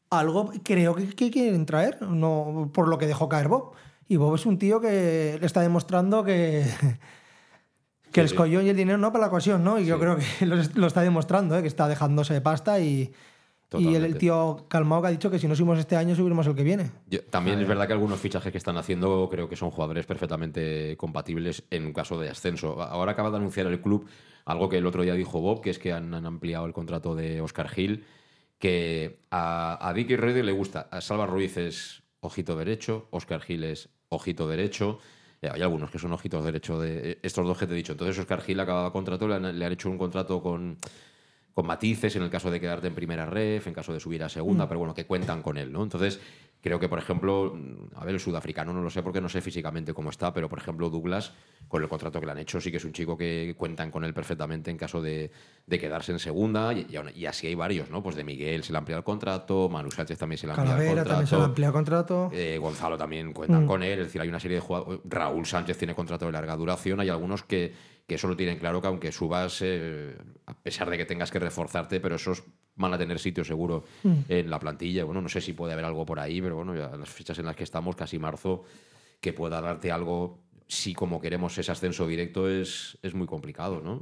algo creo que, que quieren traer, no, por lo que dejó caer Bob. Y Bob es un tío que le está demostrando que, que el escollón y el dinero no para la ocasión, ¿no? Y yo creo que lo, lo está demostrando, ¿eh? que está dejándose de pasta y. Y el, tío calmado que ha dicho que si no subimos este año, subiremos el que viene. Yo- también es verdad que algunos fichajes que están haciendo creo que son jugadores perfectamente compatibles en un caso de ascenso. Ahora acaba de anunciar el club algo que el otro día dijo Bob, que es que han, han ampliado el contrato de Oscar Gil, que a, a Dicky Reddy le gusta. A Salva Ruiz es ojito derecho, Oscar Gil es ojito derecho. Eh, Hay algunos que son ojitos derecho de eh, estos dos que te he dicho. Entonces Oscar Gil acaba contrato, le han, le han hecho un contrato con, con matices en el caso de quedarte en primera ref, en caso de subir a segunda, Mm. pero bueno, que cuentan con él, ¿no? Entonces, creo que, por ejemplo, a ver, el sudafricano no lo sé porque no sé físicamente cómo está, pero por ejemplo, Douglas, con el contrato que le han hecho, sí que es un chico que cuentan con él perfectamente en caso de, de quedarse en segunda, y, así hay varios, ¿no? Pues de Miguel se le ha ampliado el contrato, Manu Sánchez también se le ha ampliado el contrato. también se le amplía contrato. Eh, Gonzalo también cuentan Mm. con él, es decir, hay una serie de jugadores. Raúl Sánchez tiene contrato de larga duración, hay algunos que, que eso lo tienen claro que aunque subas, eh, a pesar de que tengas que reforzarte, pero esos van a tener sitio seguro Mm. en la plantilla. Bueno, no sé si puede haber algo por ahí, pero bueno, ya las fechas en las que estamos, casi marzo, que pueda darte algo, si como queremos ese ascenso directo, es, es muy complicado, ¿no?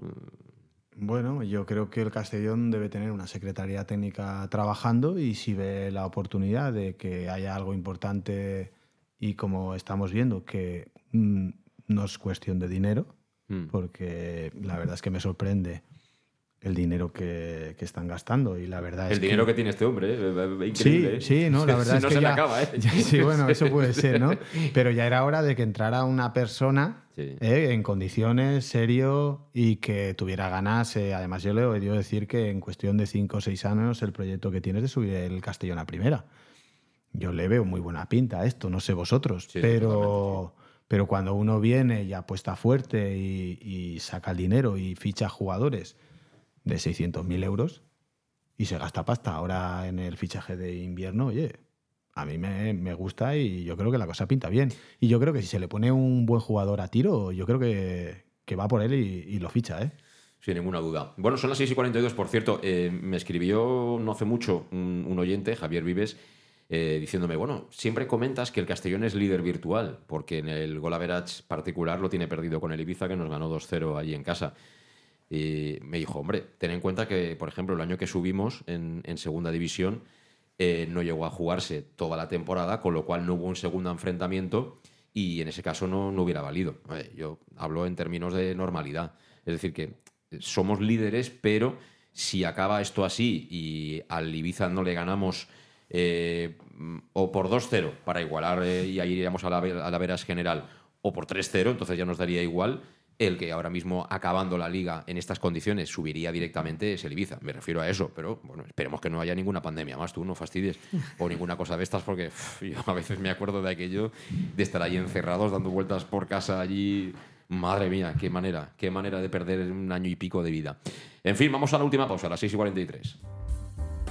Bueno, yo creo que el Castellón debe tener una secretaría técnica trabajando y si ve la oportunidad de que haya algo importante y como estamos viendo que mm, no es cuestión de dinero, Mm. porque la verdad es que me sorprende el dinero que, que están gastando y la verdad es El dinero que tiene este hombre, ¿eh? increíble. Sí, ¿eh? sí, no, la verdad Si es no que se le ya- acaba, ¿eh? ya- sí, bueno, eso puede ser, ¿no? Pero ya era hora de que entrara una persona Sí. ¿eh? en condiciones, serio y que tuviera ganas. eh, además, yo le he oído decir que en cuestión de 5 o 6 años el proyecto que tienes de subir el Castellón a primera. Yo le veo muy buena pinta a esto, no sé vosotros, Sí, pero, pero cuando uno viene y apuesta fuerte y, saca el dinero y ficha jugadores de 600.000 euros y se gasta pasta ahora en el fichaje de invierno, oye, a mí me, me gusta y yo creo que la cosa pinta bien. Y yo creo que si se le pone un buen jugador a tiro, yo creo que, que va por él y, lo ficha, ¿eh? Sin ninguna duda. Bueno, son las 6 y 42, por cierto. eh, me escribió no hace mucho un oyente, Javier Vives, eh, diciéndome, bueno, siempre comentas que el Castellón es líder virtual, porque en el gol average particular lo tiene perdido con el Ibiza, que nos ganó 2-0 allí en casa. Y me dijo, hombre, ten en cuenta que, por ejemplo, el año que subimos en, en segunda división eh, no llegó a jugarse toda la temporada, con lo cual no hubo un segundo enfrentamiento y en ese caso no, no hubiera valido. Yo hablo en términos de normalidad. Es decir, que somos líderes, pero si acaba esto así y al Ibiza no le ganamos eh, o por 2-0 para igualar eh, y ahí iríamos a la, veras general, o por 3-0, entonces ya nos daría igual. El que ahora mismo, acabando la liga en estas condiciones, subiría directamente es el Ibiza. Me refiero a eso, pero bueno, esperemos que no haya ninguna pandemia más, tú no fastidies, o ninguna cosa de estas, porque yo a veces me acuerdo de aquello, de estar ahí encerrados, dando vueltas por casa allí. Madre mía, qué manera, qué manera de perder un año y pico de vida. En fin, vamos a la última pausa, a las 6 y 43.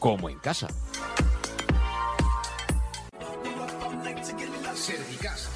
como en casa.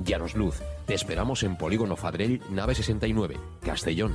Llanos Luz, te esperamos en Polígono Fadrell, nave 69, Castellón.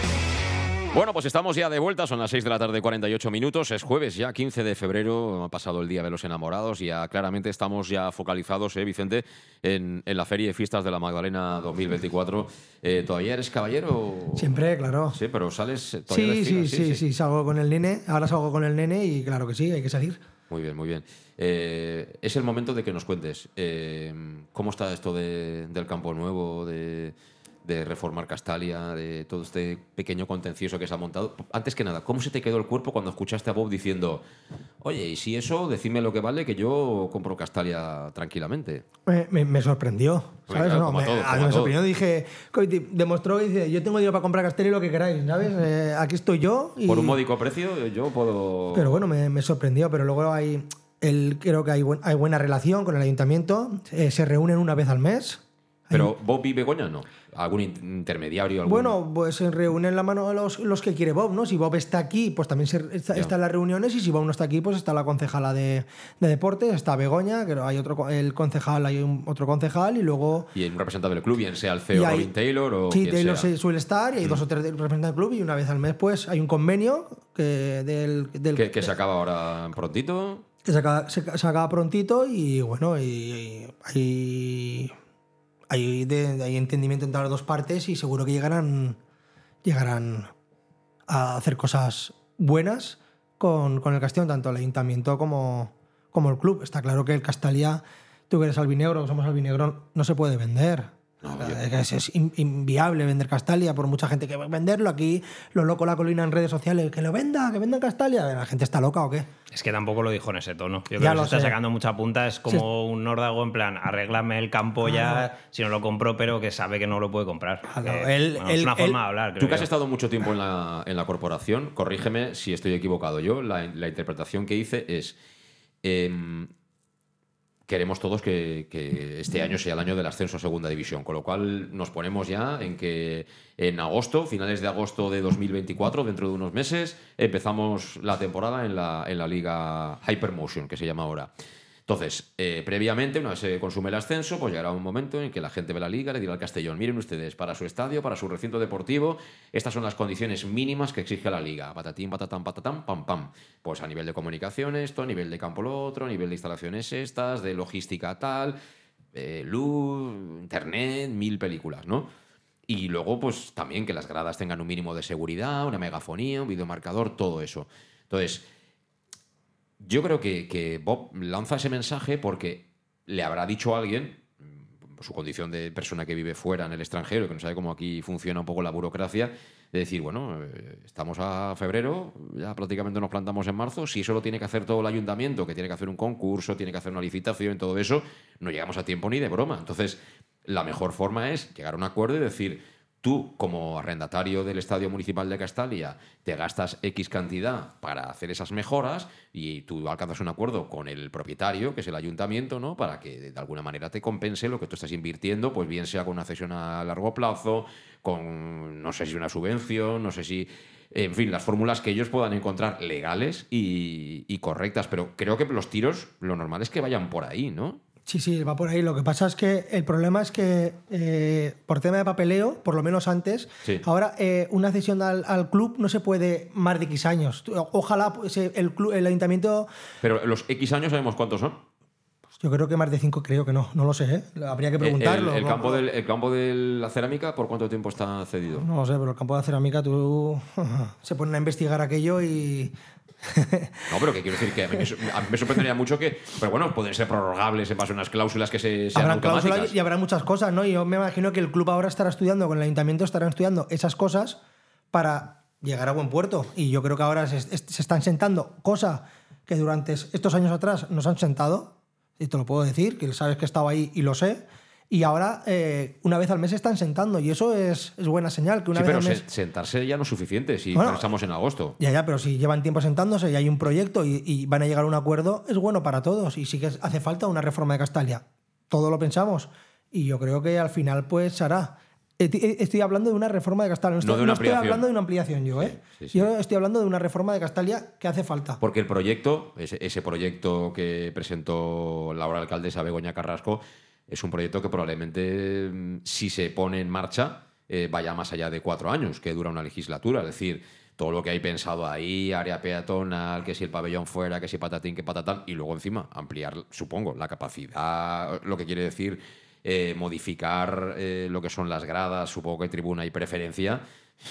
Bueno, pues estamos ya de vuelta, son las 6 de la tarde, 48 minutos, es jueves ya, 15 de febrero, ha pasado el Día de los Enamorados y ya claramente estamos ya focalizados, ¿eh, Vicente, en, en la Feria de Fiestas de la Magdalena 2024. Eh, ¿Todavía eres caballero? Siempre, claro. Sí, pero sales todavía Sí, vestida, sí, sí, sí, salgo con el nene. Ahora salgo con el nene y claro que sí, hay que salir. Muy bien, muy bien. Eh, es el momento de que nos cuentes eh, cómo está esto de- del campo nuevo, de, de reformar Castalia, de todo este pequeño contencioso que se ha montado. Antes que nada, ¿cómo se te quedó el cuerpo cuando escuchaste a Bob diciendo Oye, y si eso, decidme lo que vale, que yo compro Castalia tranquilamente. Me, me- me sorprendió. ¿sabes? claro, No, me, todo, a- me sorprendió. Dije, demostró y dice: Yo tengo dinero para comprar Castelli lo que queráis, ¿sabes? Eh, aquí estoy yo. Y... Por un módico precio, yo puedo. Pero bueno, me, me sorprendió. Pero luego hay. El, creo que hay, buen- hay buena relación con el ayuntamiento. eh, se reúnen una vez al mes. Pero Bob y Begoña no. ¿Algún in- intermediario? Algún... Bueno, pues se reúnen la mano los, los que quiere Bob, ¿no? Si Bob está aquí, pues también se- está, está en las reuniones, y si Bob no está aquí, pues está la concejala de, de deportes, está Begoña, que hay otro el concejal, hay un- otro concejal, y luego Y un representante del club, bien sea el CEO Y hay- Robin Taylor o. Sí, Taylor sea. se- suele estar y hay dos o tres representantes del club y una vez al mes pues hay un convenio que, del, del- Que, que se acaba ahora prontito. que se, acaba, se- se acaba prontito y bueno, y, y hay, hay, entendimiento entre las dos partes y seguro que llegarán, llegarán a hacer cosas buenas con, el Castellón, tanto el ayuntamiento como, el club. Está claro que el Castalia, tú que eres albinegro, somos albinegro, no se puede vender. Es, es in- inviable vender Castalia por mucha gente que va a venderlo. Aquí lo loco la colina en redes sociales, que lo venda, que venda Castalia. ¿La gente está loca o qué? Es que tampoco lo dijo en ese tono. Yo Ya creo que lo se está sacando mucha punta. Es como un nórdago en plan, arréglame el campo ya, si no lo compro, pero que sabe que no lo puede comprar. Él- bueno, es una él- forma de hablar, creo Tú que has estado mucho tiempo en la, en la corporación, corrígeme si estoy equivocado. Yo, la, la interpretación que hice es. em, queremos todos que, este año sea el año del ascenso a segunda división, con lo cual nos ponemos ya en que en agosto, finales de agosto de 2024, dentro de unos meses, empezamos la temporada en la, en la liga Hypermotion, que se llama ahora. Entonces, eh, previamente, una vez se consume el ascenso, pues llegará un momento en que la gente ve la liga, le dirá al Castellón, miren ustedes, para su estadio, para su recinto deportivo, estas son las condiciones mínimas que exige la liga. Patatín, patatán, patatán, pam, pam. Pues a nivel de comunicación esto, a nivel de campo lo otro, a nivel de instalaciones estas, de logística tal, eh, luz, internet, mil películas, ¿no? Y luego, pues también que las gradas tengan un mínimo de seguridad, una megafonía, un videomarcador, todo eso. Entonces, yo creo que, Bob lanza ese mensaje porque le habrá dicho a alguien, mm, su condición de persona que vive fuera en el extranjero, que no sabe cómo aquí funciona un poco la burocracia, de decir, bueno, eh, estamos a febrero, ya prácticamente nos plantamos en marzo, si eso lo tiene que hacer todo el ayuntamiento, que tiene que hacer un concurso, tiene que hacer una licitación, todo eso, no llegamos a tiempo ni de broma. Entonces, la mejor forma es llegar a un acuerdo y decir, tú como arrendatario del Estadio Municipal de Castalia te gastas X cantidad para hacer esas mejoras y tú alcanzas un acuerdo con el propietario, que es el ayuntamiento, ¿no? Para que de alguna manera te compense lo que tú estás invirtiendo, pues bien sea con una cesión a largo plazo, con no sé si una subvención, no sé si en fin, las fórmulas que ellos puedan encontrar legales y, y correctas, pero creo que los tiros, lo normal es que vayan por ahí, ¿no? Sí, sí, va por ahí. Lo que pasa es que el problema es que eh, por tema de papeleo, por lo menos antes, Sí. ahora eh, una cesión al, al club no se puede más de X años. Ojalá pues, eh, el, club, el ayuntamiento, Pero los X años sabemos cuántos son. yo creo que más de 5 creo que no, no lo sé, ¿eh? habría que El, preguntarlo. el campo del, el campo de la cerámica, ¿por cuánto tiempo está cedido? No lo sé, pero el campo de cerámica tú se ponen a investigar aquello y... No, pero que quiero decir que a mí, me, a mí me sorprendería mucho que. Pero bueno, pueden ser prorrogables en base a unas cláusulas que se, sean Habrán automáticas. cláusulas y habrá muchas cosas, ¿no? Y yo me imagino que el club ahora estará estudiando, con el ayuntamiento estarán estudiando esas cosas para llegar a buen puerto. Y yo creo que ahora se, se están sentando, cosa que durante estos años atrás nos han sentado, y te lo puedo decir, que sabes que he estado ahí y lo sé. Y ahora, eh, una vez al mes se están sentando, y eso es, es buena señal, que una Sí, vez pero al mes... se- sentarse ya no es suficiente si Bueno, estamos en agosto. Ya, ya, pero si llevan tiempo sentándose y hay un proyecto y, y van a llegar a un acuerdo, es bueno para todos. Y sí que hace falta una reforma de Castalia. Todo lo pensamos. Y yo creo que al final, pues, se hará. Eti- Estoy hablando de una reforma de Castalia. No estoy, No de una no estoy hablando de una ampliación yo, ¿eh? sí, sí. Yo estoy hablando de una reforma de Castalia que hace falta. Porque el proyecto, ese, ese proyecto que presentó la ahora alcaldesa Begoña Carrasco, es un proyecto que probablemente, mm, si se pone en marcha, eh, vaya más allá de cuatro años, que dura una legislatura. Es decir, todo lo que hay pensado ahí, área peatonal, que si el pabellón fuera, que si patatín, que patatán, y luego encima ampliar, supongo, la capacidad, lo que quiere decir eh, modificar eh, lo que son las gradas, supongo que tribuna y preferencia.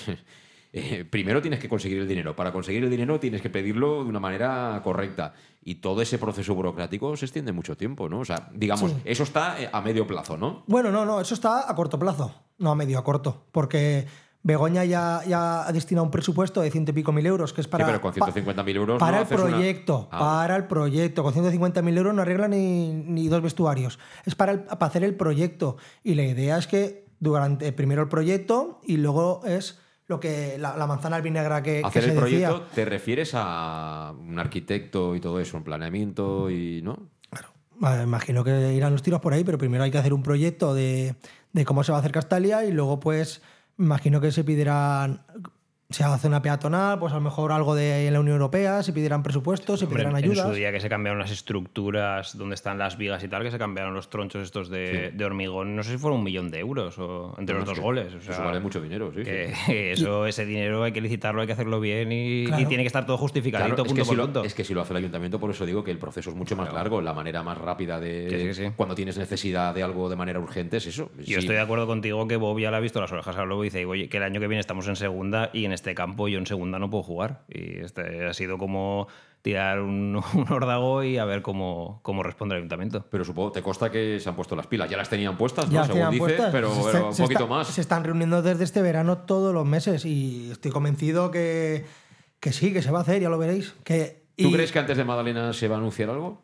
Eh, primero tienes que conseguir el dinero. Para conseguir el dinero tienes que pedirlo de una manera correcta. Y todo ese proceso burocrático se extiende mucho tiempo, ¿no? O sea, digamos, Sí. eso está eh, a medio plazo, ¿no? Bueno, no, no, eso está a corto plazo, no a medio, a corto. Porque Begoña ya, ya ha destinado un presupuesto de ciento y pico mil euros, que es para. Sí, pero con pa- 150.000 euros Para no el una- proyecto, Ah, para el proyecto. Con 150.000 euros no arregla ni, ni dos vestuarios. Es para, el- para hacer el proyecto. Y la idea es que durante primero el proyecto y luego es lo que la, la manzana albinegra que, que Hacer se el proyecto, decía. ¿te refieres a un arquitecto y todo eso, un planeamiento y no? Vale, imagino que irán los tiros por ahí, pero primero hay que hacer un proyecto de, de cómo se va a hacer Castalia y luego, pues, imagino que se pedirán. Se hace una peatonal, pues a lo mejor algo de la Unión Europea, se pedirán presupuestos, se Hombre, pedirán en ayudas. su día que se cambiaron las estructuras donde están las vigas y tal, que se cambiaron los tronchos estos de, de hormigón, no sé si fueron un millón de euros o entre No, los dos que goles. o eso vale mucho dinero, sí, que sí. Eso, ese dinero hay que licitarlo, hay que hacerlo bien y, tiene que estar todo justificadito Claro, es, punto que por si lo, punto. es que si lo hace el ayuntamiento, por eso digo que el proceso es mucho más largo. La manera más rápida de Que sí, que sí. cuando tienes necesidad de algo de manera urgente es eso. Yo Sí. estoy de acuerdo contigo que Bob ya le ha visto las orejas al lobo y dice, oye, que el año que viene estamos en segunda y en este campo yo en segunda no puedo jugar. Y este ha sido como tirar un, un órdago y a ver cómo, cómo responde el ayuntamiento. Pero supongo, te consta que se han puesto las pilas. Ya las tenían puestas, ¿no? Ya Según dices, puestas. pero, Se- pero un se poquito está- más. Se están reuniendo desde este verano todos los meses y estoy convencido que, que sí, que se va a hacer, ya lo veréis. Que, ¿Tú y, crees que antes de Madalena se va a anunciar algo?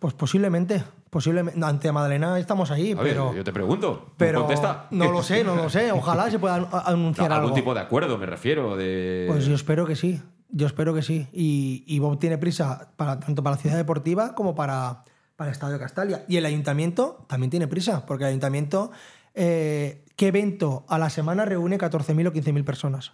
Pues posiblemente. Posiblemente no, ante Madalena estamos ahí, A ver, pero. yo te pregunto. pero contesta. no lo sé, no lo sé. Ojalá se pueda anu- anunciar No, algún algo. tipo de acuerdo, me refiero. De... Pues yo espero que sí. Yo espero que sí. Y, y Bob tiene prisa para, tanto para la ciudad deportiva como para, para el Estadio de Castalia. Y el ayuntamiento también tiene prisa, porque el ayuntamiento, eh, ¿qué evento a la semana reúne 14.000 o 15.000 personas?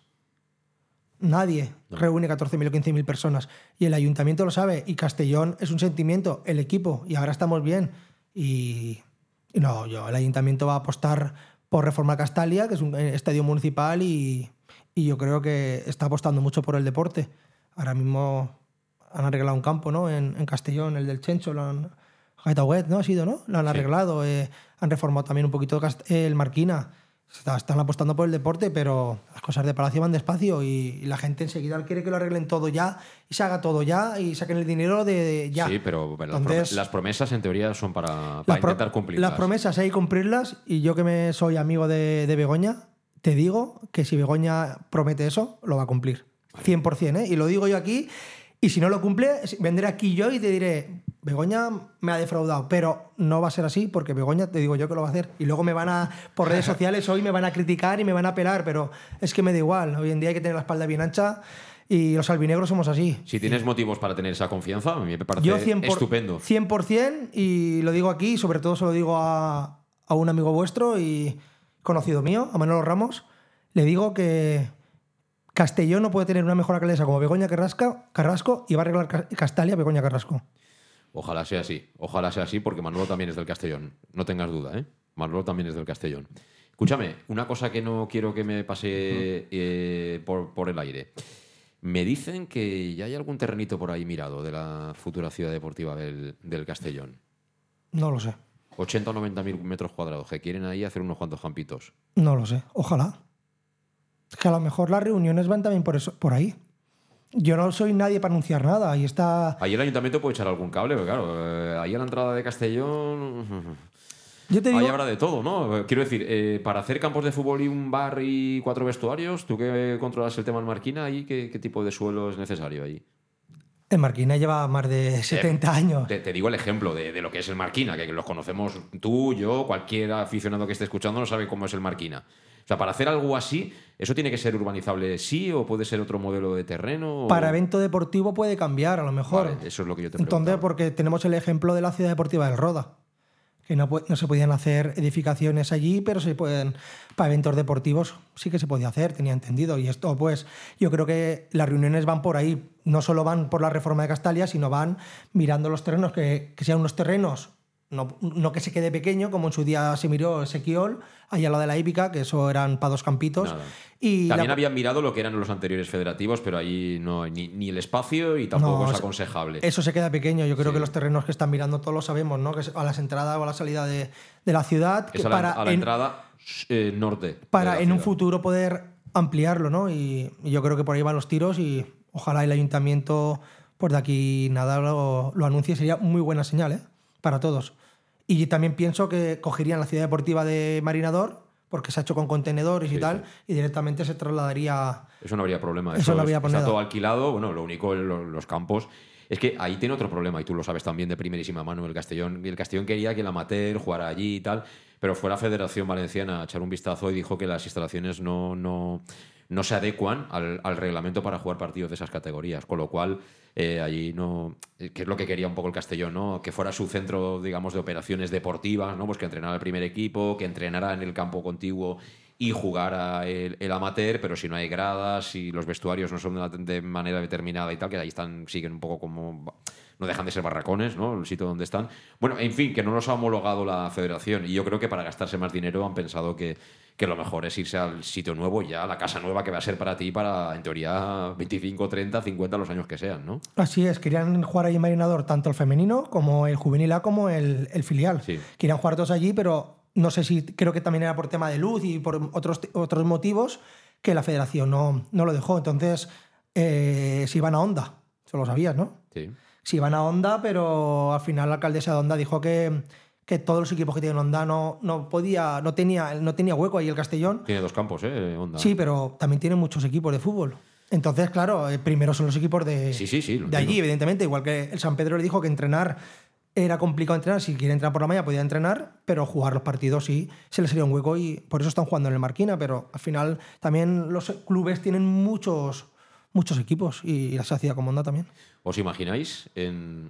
Nadie reúne 14.000 o 15.000 personas. Y el ayuntamiento lo sabe. Y Castellón es un sentimiento, el equipo. Y ahora estamos bien. Y, y no, yo, el ayuntamiento va a apostar por reformar Castalia, que es un eh, estadio municipal, y, y yo creo que está apostando mucho por el deporte. Ahora mismo han arreglado un campo ¿no? en, en Castellón, el del Chencho, lo han, Gaitauet, ¿no? Ha sido, ¿no? Lo han arreglado. eh, han reformado también un poquito el Marquina. Está- Están apostando por el deporte, pero las cosas de Palacio van despacio y, la gente enseguida quiere que lo arreglen todo ya y se haga todo ya y saquen el dinero de, ya. Sí, pero las, Entonces- prom- las promesas en teoría son para, intentar cumplirlas. Las promesas hay que cumplirlas y yo que me soy amigo de, de Begoña, te digo que si Begoña promete eso, lo va a cumplir. 100%, ¿eh? Y lo digo yo aquí. Y si no lo cumple, vendré aquí yo y te diré, Begoña me ha defraudado, pero no va a ser así porque Begoña te digo yo que lo va a hacer. Y luego me van a, por redes sociales hoy me van a criticar y me van a pelar, pero es que me da igual. Hoy en día hay que tener la espalda bien ancha y los albinegros somos así. Si tienes motivos para tener esa confianza, a mí me parece Yo 100%, por- estupendo. 100% y lo digo aquí, sobre todo se lo digo a, a un amigo vuestro y conocido mío, a Manolo Ramos, le digo que Castellón no puede tener una mejor alcaldesa como Begoña Carrasco, Carrasco y va a arreglar Ca- Castalia Begoña Carrasco. Ojalá sea así. Ojalá sea así porque Manolo también es del Castellón. No tengas duda, ¿eh? Manolo también es del Castellón. Escúchame, una cosa que no quiero que me pase eh, por, por el aire. Me dicen que ya hay algún terrenito por ahí mirado de la futura ciudad deportiva del, del Castellón. No lo sé, 80 o 90 mil metros cuadrados, que quieren ahí hacer unos cuantos campitos. no lo sé, ojalá. Que a lo mejor las reuniones van también por, eso, por ahí. Yo no soy nadie para anunciar nada. Ahí está Ahí el ayuntamiento puede echar algún cable, pero claro, eh, ahí a la entrada de Castellón. Yo te Ahí digo, habrá de todo, ¿no? Quiero decir, eh, para hacer campos de fútbol y un bar y cuatro vestuarios, tú que controlas el tema en Marquina, ¿ahí qué, qué tipo de suelo es necesario ahí? el Marquina lleva más de 70 años. Te, te digo el ejemplo de, de lo que es el Marquina, que los conocemos tú, yo, cualquier aficionado que esté escuchando no sabe cómo es el Marquina. Sea, para hacer algo así, ¿eso tiene que ser urbanizable sí o puede ser otro modelo de terreno? o- Para evento deportivo puede cambiar, a lo mejor. Vale, eso es lo que yo te Entonces, pregunto. porque tenemos el ejemplo de la ciudad deportiva del Roda, que no, se podían hacer edificaciones allí, pero se pueden, para eventos deportivos sí que se podía hacer, tenía entendido. Y esto, pues, yo creo que las reuniones van por ahí, no solo van por la reforma de Castalia, sino van mirando los terrenos, que, que sean unos terrenos, no, no que se quede pequeño, como en su día se miró Sequiol, allá al lado de la hípica, que eso eran para dos campitos. Nada. Y También la- habían mirado lo que eran los anteriores federativos, pero ahí no hay ni, ni el espacio y tampoco No, es aconsejable. Eso se queda pequeño. Yo creo Sí. que los terrenos que están mirando todos lo sabemos, ¿no? Que es a las entradas o a la salida de, de la ciudad. Que a la, para a la en, entrada eh, norte. para en un futuro poder ampliarlo, ¿no? Y, y yo creo que por ahí van los tiros y ojalá el ayuntamiento, pues de aquí nada, lo, lo anuncie. Sería muy buena señal, ¿eh? Para todos. Y también pienso que cogerían la ciudad deportiva de Marinador porque se ha hecho con contenedores y Sí, tal, y directamente se trasladaría. Eso no habría problema. Eso no habría es- problema. Está todo alquilado. Bueno, lo único en lo- los campos. Es que ahí tiene otro problema, y tú lo sabes también de primerísima mano, el Castellón. Y el Castellón quería que el amateur jugara allí y tal, pero fue la Federación Valenciana a echar un vistazo y dijo que las instalaciones no, no, no se adecuan al, al reglamento para jugar partidos de esas categorías. Con lo cual, eh, allí no. eh, que es lo que quería un poco el Castellón, ¿no? Que fuera su centro, digamos, de operaciones deportivas, ¿no? Pues que entrenara el primer equipo, que entrenara en el campo contiguo y jugara el, amateur, pero si no hay gradas, si los vestuarios no son de, de manera determinada y tal, que ahí están, siguen un poco como. No dejan de ser barracones, ¿no? El sitio donde están. Bueno, en fin, que no los ha homologado la federación. Y yo creo que para gastarse más dinero han pensado que, que lo mejor es irse al sitio nuevo, ya a la casa nueva que va a ser para ti para, en teoría, 25, 30, 50, los años que sean, ¿no? Así es, querían jugar allí en Marinador tanto el femenino como el juvenil A como el, el filial. Sí. Querían jugar todos allí, pero no sé si creo que también era por tema de luz y por otros, otros motivos que la federación no, no lo dejó. Entonces, eh, se iban a Honda, eso lo sabías, ¿no? Sí. Se iban a Honda, pero al final la alcaldesa de Honda dijo que, que todos los equipos que tienen Honda no, no podía, no tenía, no tenía hueco ahí el Castellón. Tiene dos campos, ¿eh? Onda. Sí, pero también tienen muchos equipos de fútbol. Entonces, claro, eh, primero son los equipos de, Sí, sí, sí, de allí, evidentemente. Igual que el San Pedro le dijo que entrenar era complicado entrenar. Si quiere entrar por la mañana podía entrenar, pero jugar los partidos sí se le sería un hueco y por eso están jugando en el Marquina. Pero al final también los clubes tienen muchos, muchos equipos y la sociedad como onda también. ¿Os imagináis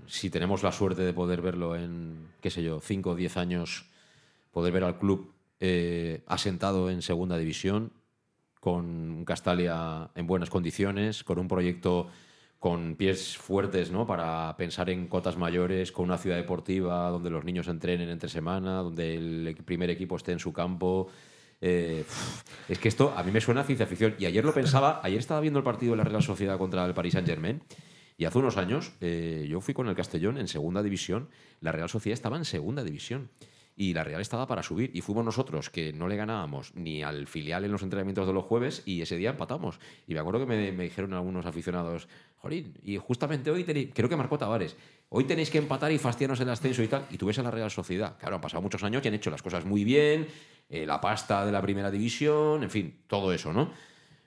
si tenemos la suerte de poder verlo en, qué sé yo, 5 o 10 años, poder ver al club eh, asentado en segunda división, con Castalia en buenas condiciones, con un proyecto con pies fuertes ¿no? para pensar en cotas mayores, con una ciudad deportiva donde los niños entrenen entre semana, donde el primer equipo esté en su campo. Eh, es que esto a mí me suena a ciencia ficción. Y ayer lo pensaba, ayer estaba viendo el partido de la Real Sociedad contra el Paris Saint Germain. Y hace unos años eh, yo fui con el Castellón en segunda división. La Real Sociedad estaba en segunda división. Y la Real estaba para subir. Y fuimos nosotros que no le ganábamos ni al filial en los entrenamientos de los jueves. Y ese día empatamos. Y me acuerdo que me, dijeron algunos aficionados: Jorín, y justamente hoy tenéis. Creo que marcó Tavares. Hoy tenéis que empatar y fastidiarnos el ascenso y tal. Y tú ves a la Real Sociedad. Claro, han pasado muchos años y han hecho las cosas muy bien. eh, la pasta de la primera división. En fin, todo eso, ¿no?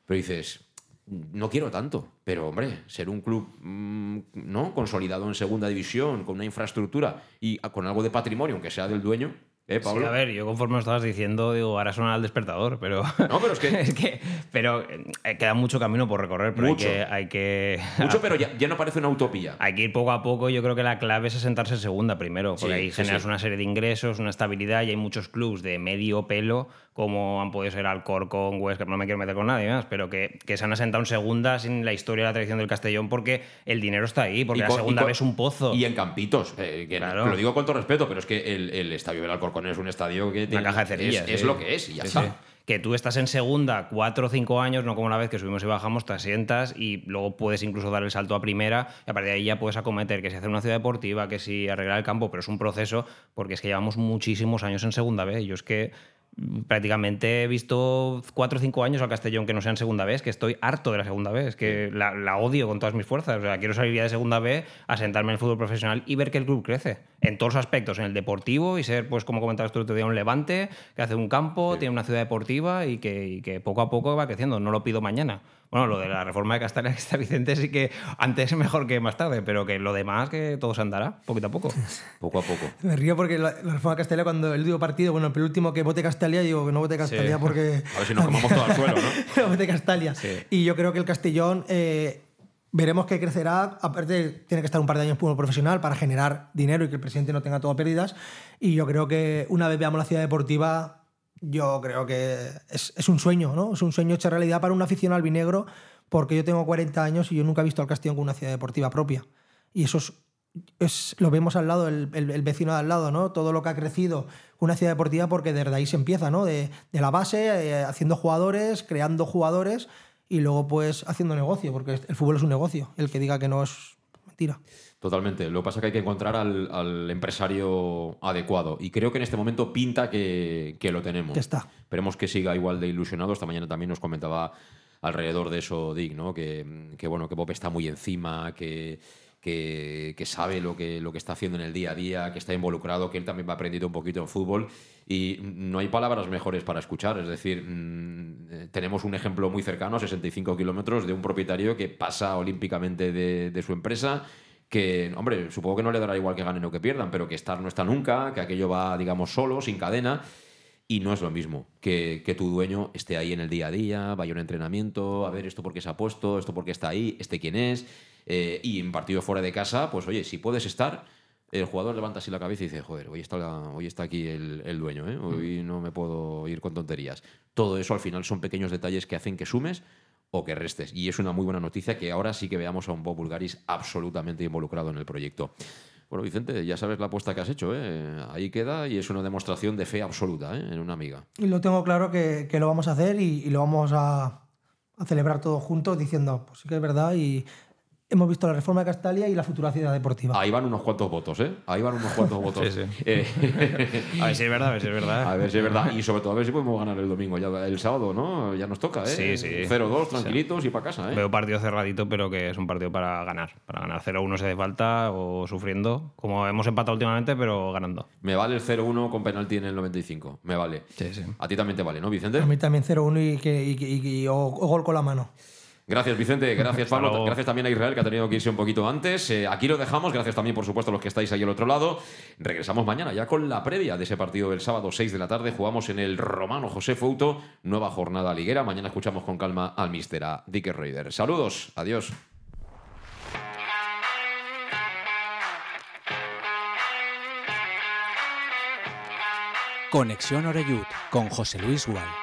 Pero dices, no quiero tanto, pero hombre, ser un club mm, no consolidado en segunda división, con una infraestructura y con algo de patrimonio, aunque sea del dueño, ¿eh, Pablo? Sí, a ver, yo conforme lo estabas diciendo, digo, ahora suena al despertador, pero. No, pero es que- pero eh, queda mucho camino por recorrer, pero Mucho. hay que. Hay que Mucho, pero ya, ya no parece una utopía. Hay que ir poco a poco. Yo creo que la clave es asentarse en segunda primero, porque Sí, ahí generas sí. una serie de ingresos, una estabilidad y hay muchos clubs de medio pelo, como han podido ser Alcorcón, Huesca, no me quiero meter con nadie más, pero que, que se han asentado en segunda sin la historia y la tradición del Castellón porque el dinero está ahí, porque Y la segunda vez es un pozo. Y en Campitos, eh, que Claro. lo digo con todo respeto, pero es que el, el estadio del Alcorcón es un estadio que tiene, Una caja de cerillas. es, lo que es y ya Sí, está. sí. Que tú estás en segunda cuatro o cinco años, no como una vez que subimos y bajamos, te asientas y luego puedes incluso dar el salto a primera y a partir de ahí ya puedes acometer que si hacer una ciudad deportiva, que si arreglar el campo, pero es un proceso porque es que llevamos muchísimos años en segunda vez. Yo es que prácticamente he visto cuatro o cinco años al Castellón que no sea en segunda vez, que estoy harto de la segunda vez, que la, la odio con todas mis fuerzas. O sea, quiero salir ya de segunda vez, asentarme en el fútbol profesional y ver que el club crece en todos los aspectos, en el deportivo y ser, pues como comentabas tú el otro día, un levante que hace un campo, tiene una ciudad deportiva y que, y que poco a poco va creciendo. No lo pido mañana. Bueno, lo de la reforma de Castalia que está Vicente sí que antes es mejor que más tarde, pero que lo demás que todo se andará poquito a poco. Poco a poco. Me río porque la, la reforma de Castalia, cuando el último partido, bueno, el penúltimo que vote Castalia, digo que no vote Castalia Sí. porque. A ver si nos comamos todo al suelo, ¿no? no vote Castalia. Y yo creo que el Castellón. eh, Veremos que crecerá, aparte tiene que estar un par de años fútbol profesional para generar dinero y que el presidente no tenga todo pérdidas. Y yo creo que una vez veamos la ciudad deportiva, yo creo que es, es un sueño, ¿no? Es un sueño hecho realidad para un aficionado albinegro, porque yo tengo 40 años y yo nunca he visto al Castellón con una ciudad deportiva propia. Y eso es, es- lo vemos al lado, el, el- el vecino de al lado, ¿no? Todo lo que ha crecido una ciudad deportiva, porque desde ahí se empieza, ¿no? De, de la base, eh, haciendo jugadores, creando jugadores y luego pues haciendo negocio, porque el fútbol es un negocio. El que diga que no es mentira. Totalmente. Lo que pasa es que hay que encontrar al, al empresario adecuado. Y creo que en este momento pinta que, que lo tenemos. Está. Esperemos que siga igual de ilusionado. Esta mañana también nos comentaba alrededor de eso Dick, ¿no? Que, que, bueno, que Bob está muy encima, que, que, sabe lo que, lo que está haciendo en el día a día, que está involucrado, que él también va aprendiendo un poquito en fútbol y no hay palabras mejores para escuchar. Es decir, mm, tenemos un ejemplo muy cercano, a 65 kilómetros, de un propietario que pasa olímpicamente de, de su empresa que, hombre, supongo que no le dará igual que ganen o que pierdan, pero que estar no está nunca, que aquello va, digamos, solo, sin cadena. Y no es lo mismo que, que tu dueño esté ahí en el día a día, vaya a un entrenamiento, a ver esto por qué se ha puesto, esto por qué está ahí, este quién es. Eh, y en partido fuera de casa, pues oye, si puedes estar, el jugador levanta así la cabeza y dice, joder, hoy está, la- hoy está aquí el, el dueño, ¿eh? hoy no me puedo ir con tonterías. Todo eso al final son pequeños detalles que hacen que sumes o que restes. Y es una muy buena noticia que ahora sí que veamos a un Bob Bulgaris absolutamente involucrado en el proyecto. Bueno, Vicente, ya sabes la apuesta que has hecho, ¿eh? Ahí queda y es una demostración de fe absoluta ¿eh? en una amiga. Y lo tengo claro que, que lo vamos a hacer y, y lo vamos a, a celebrar todos juntos diciendo, pues sí que es verdad y hemos visto la reforma de Castalia y la futura ciudad deportiva. Ahí van unos cuantos votos, ¿eh? Ahí van unos cuantos votos. Sí, sí. Eh, A ver si es verdad, a ver si es verdad. A ver si es verdad. Y sobre todo a ver si podemos ganar el domingo. Ya, el sábado, ¿no? Ya nos toca, ¿eh? Sí, sí. 0-2, tranquilitos y para casa, ¿eh? Veo partido cerradito, pero que es un partido para ganar. Para ganar 0-1 si hace falta o sufriendo, como hemos empatado últimamente, pero ganando. Me vale el 0-1 con penalti en el 95. Me vale. A ti también te vale, ¿no, Vicente? A mí también 0-1 y, que, y, que- y- y- o, o gol con la mano. Gracias, Vicente. Gracias, Pablo. Gracias también a Israel, que ha tenido que irse un poquito antes. Eh, aquí lo dejamos. Gracias también, por supuesto, a los que estáis ahí al otro lado. Regresamos mañana ya con la previa de ese partido del sábado, 6 de la tarde. Jugamos en el Romano José Fouto. Nueva jornada liguera. Mañana escuchamos con calma al mister, a Dicker Raider. Saludos. Adiós. Conexión Oreyud con José Luis Gual.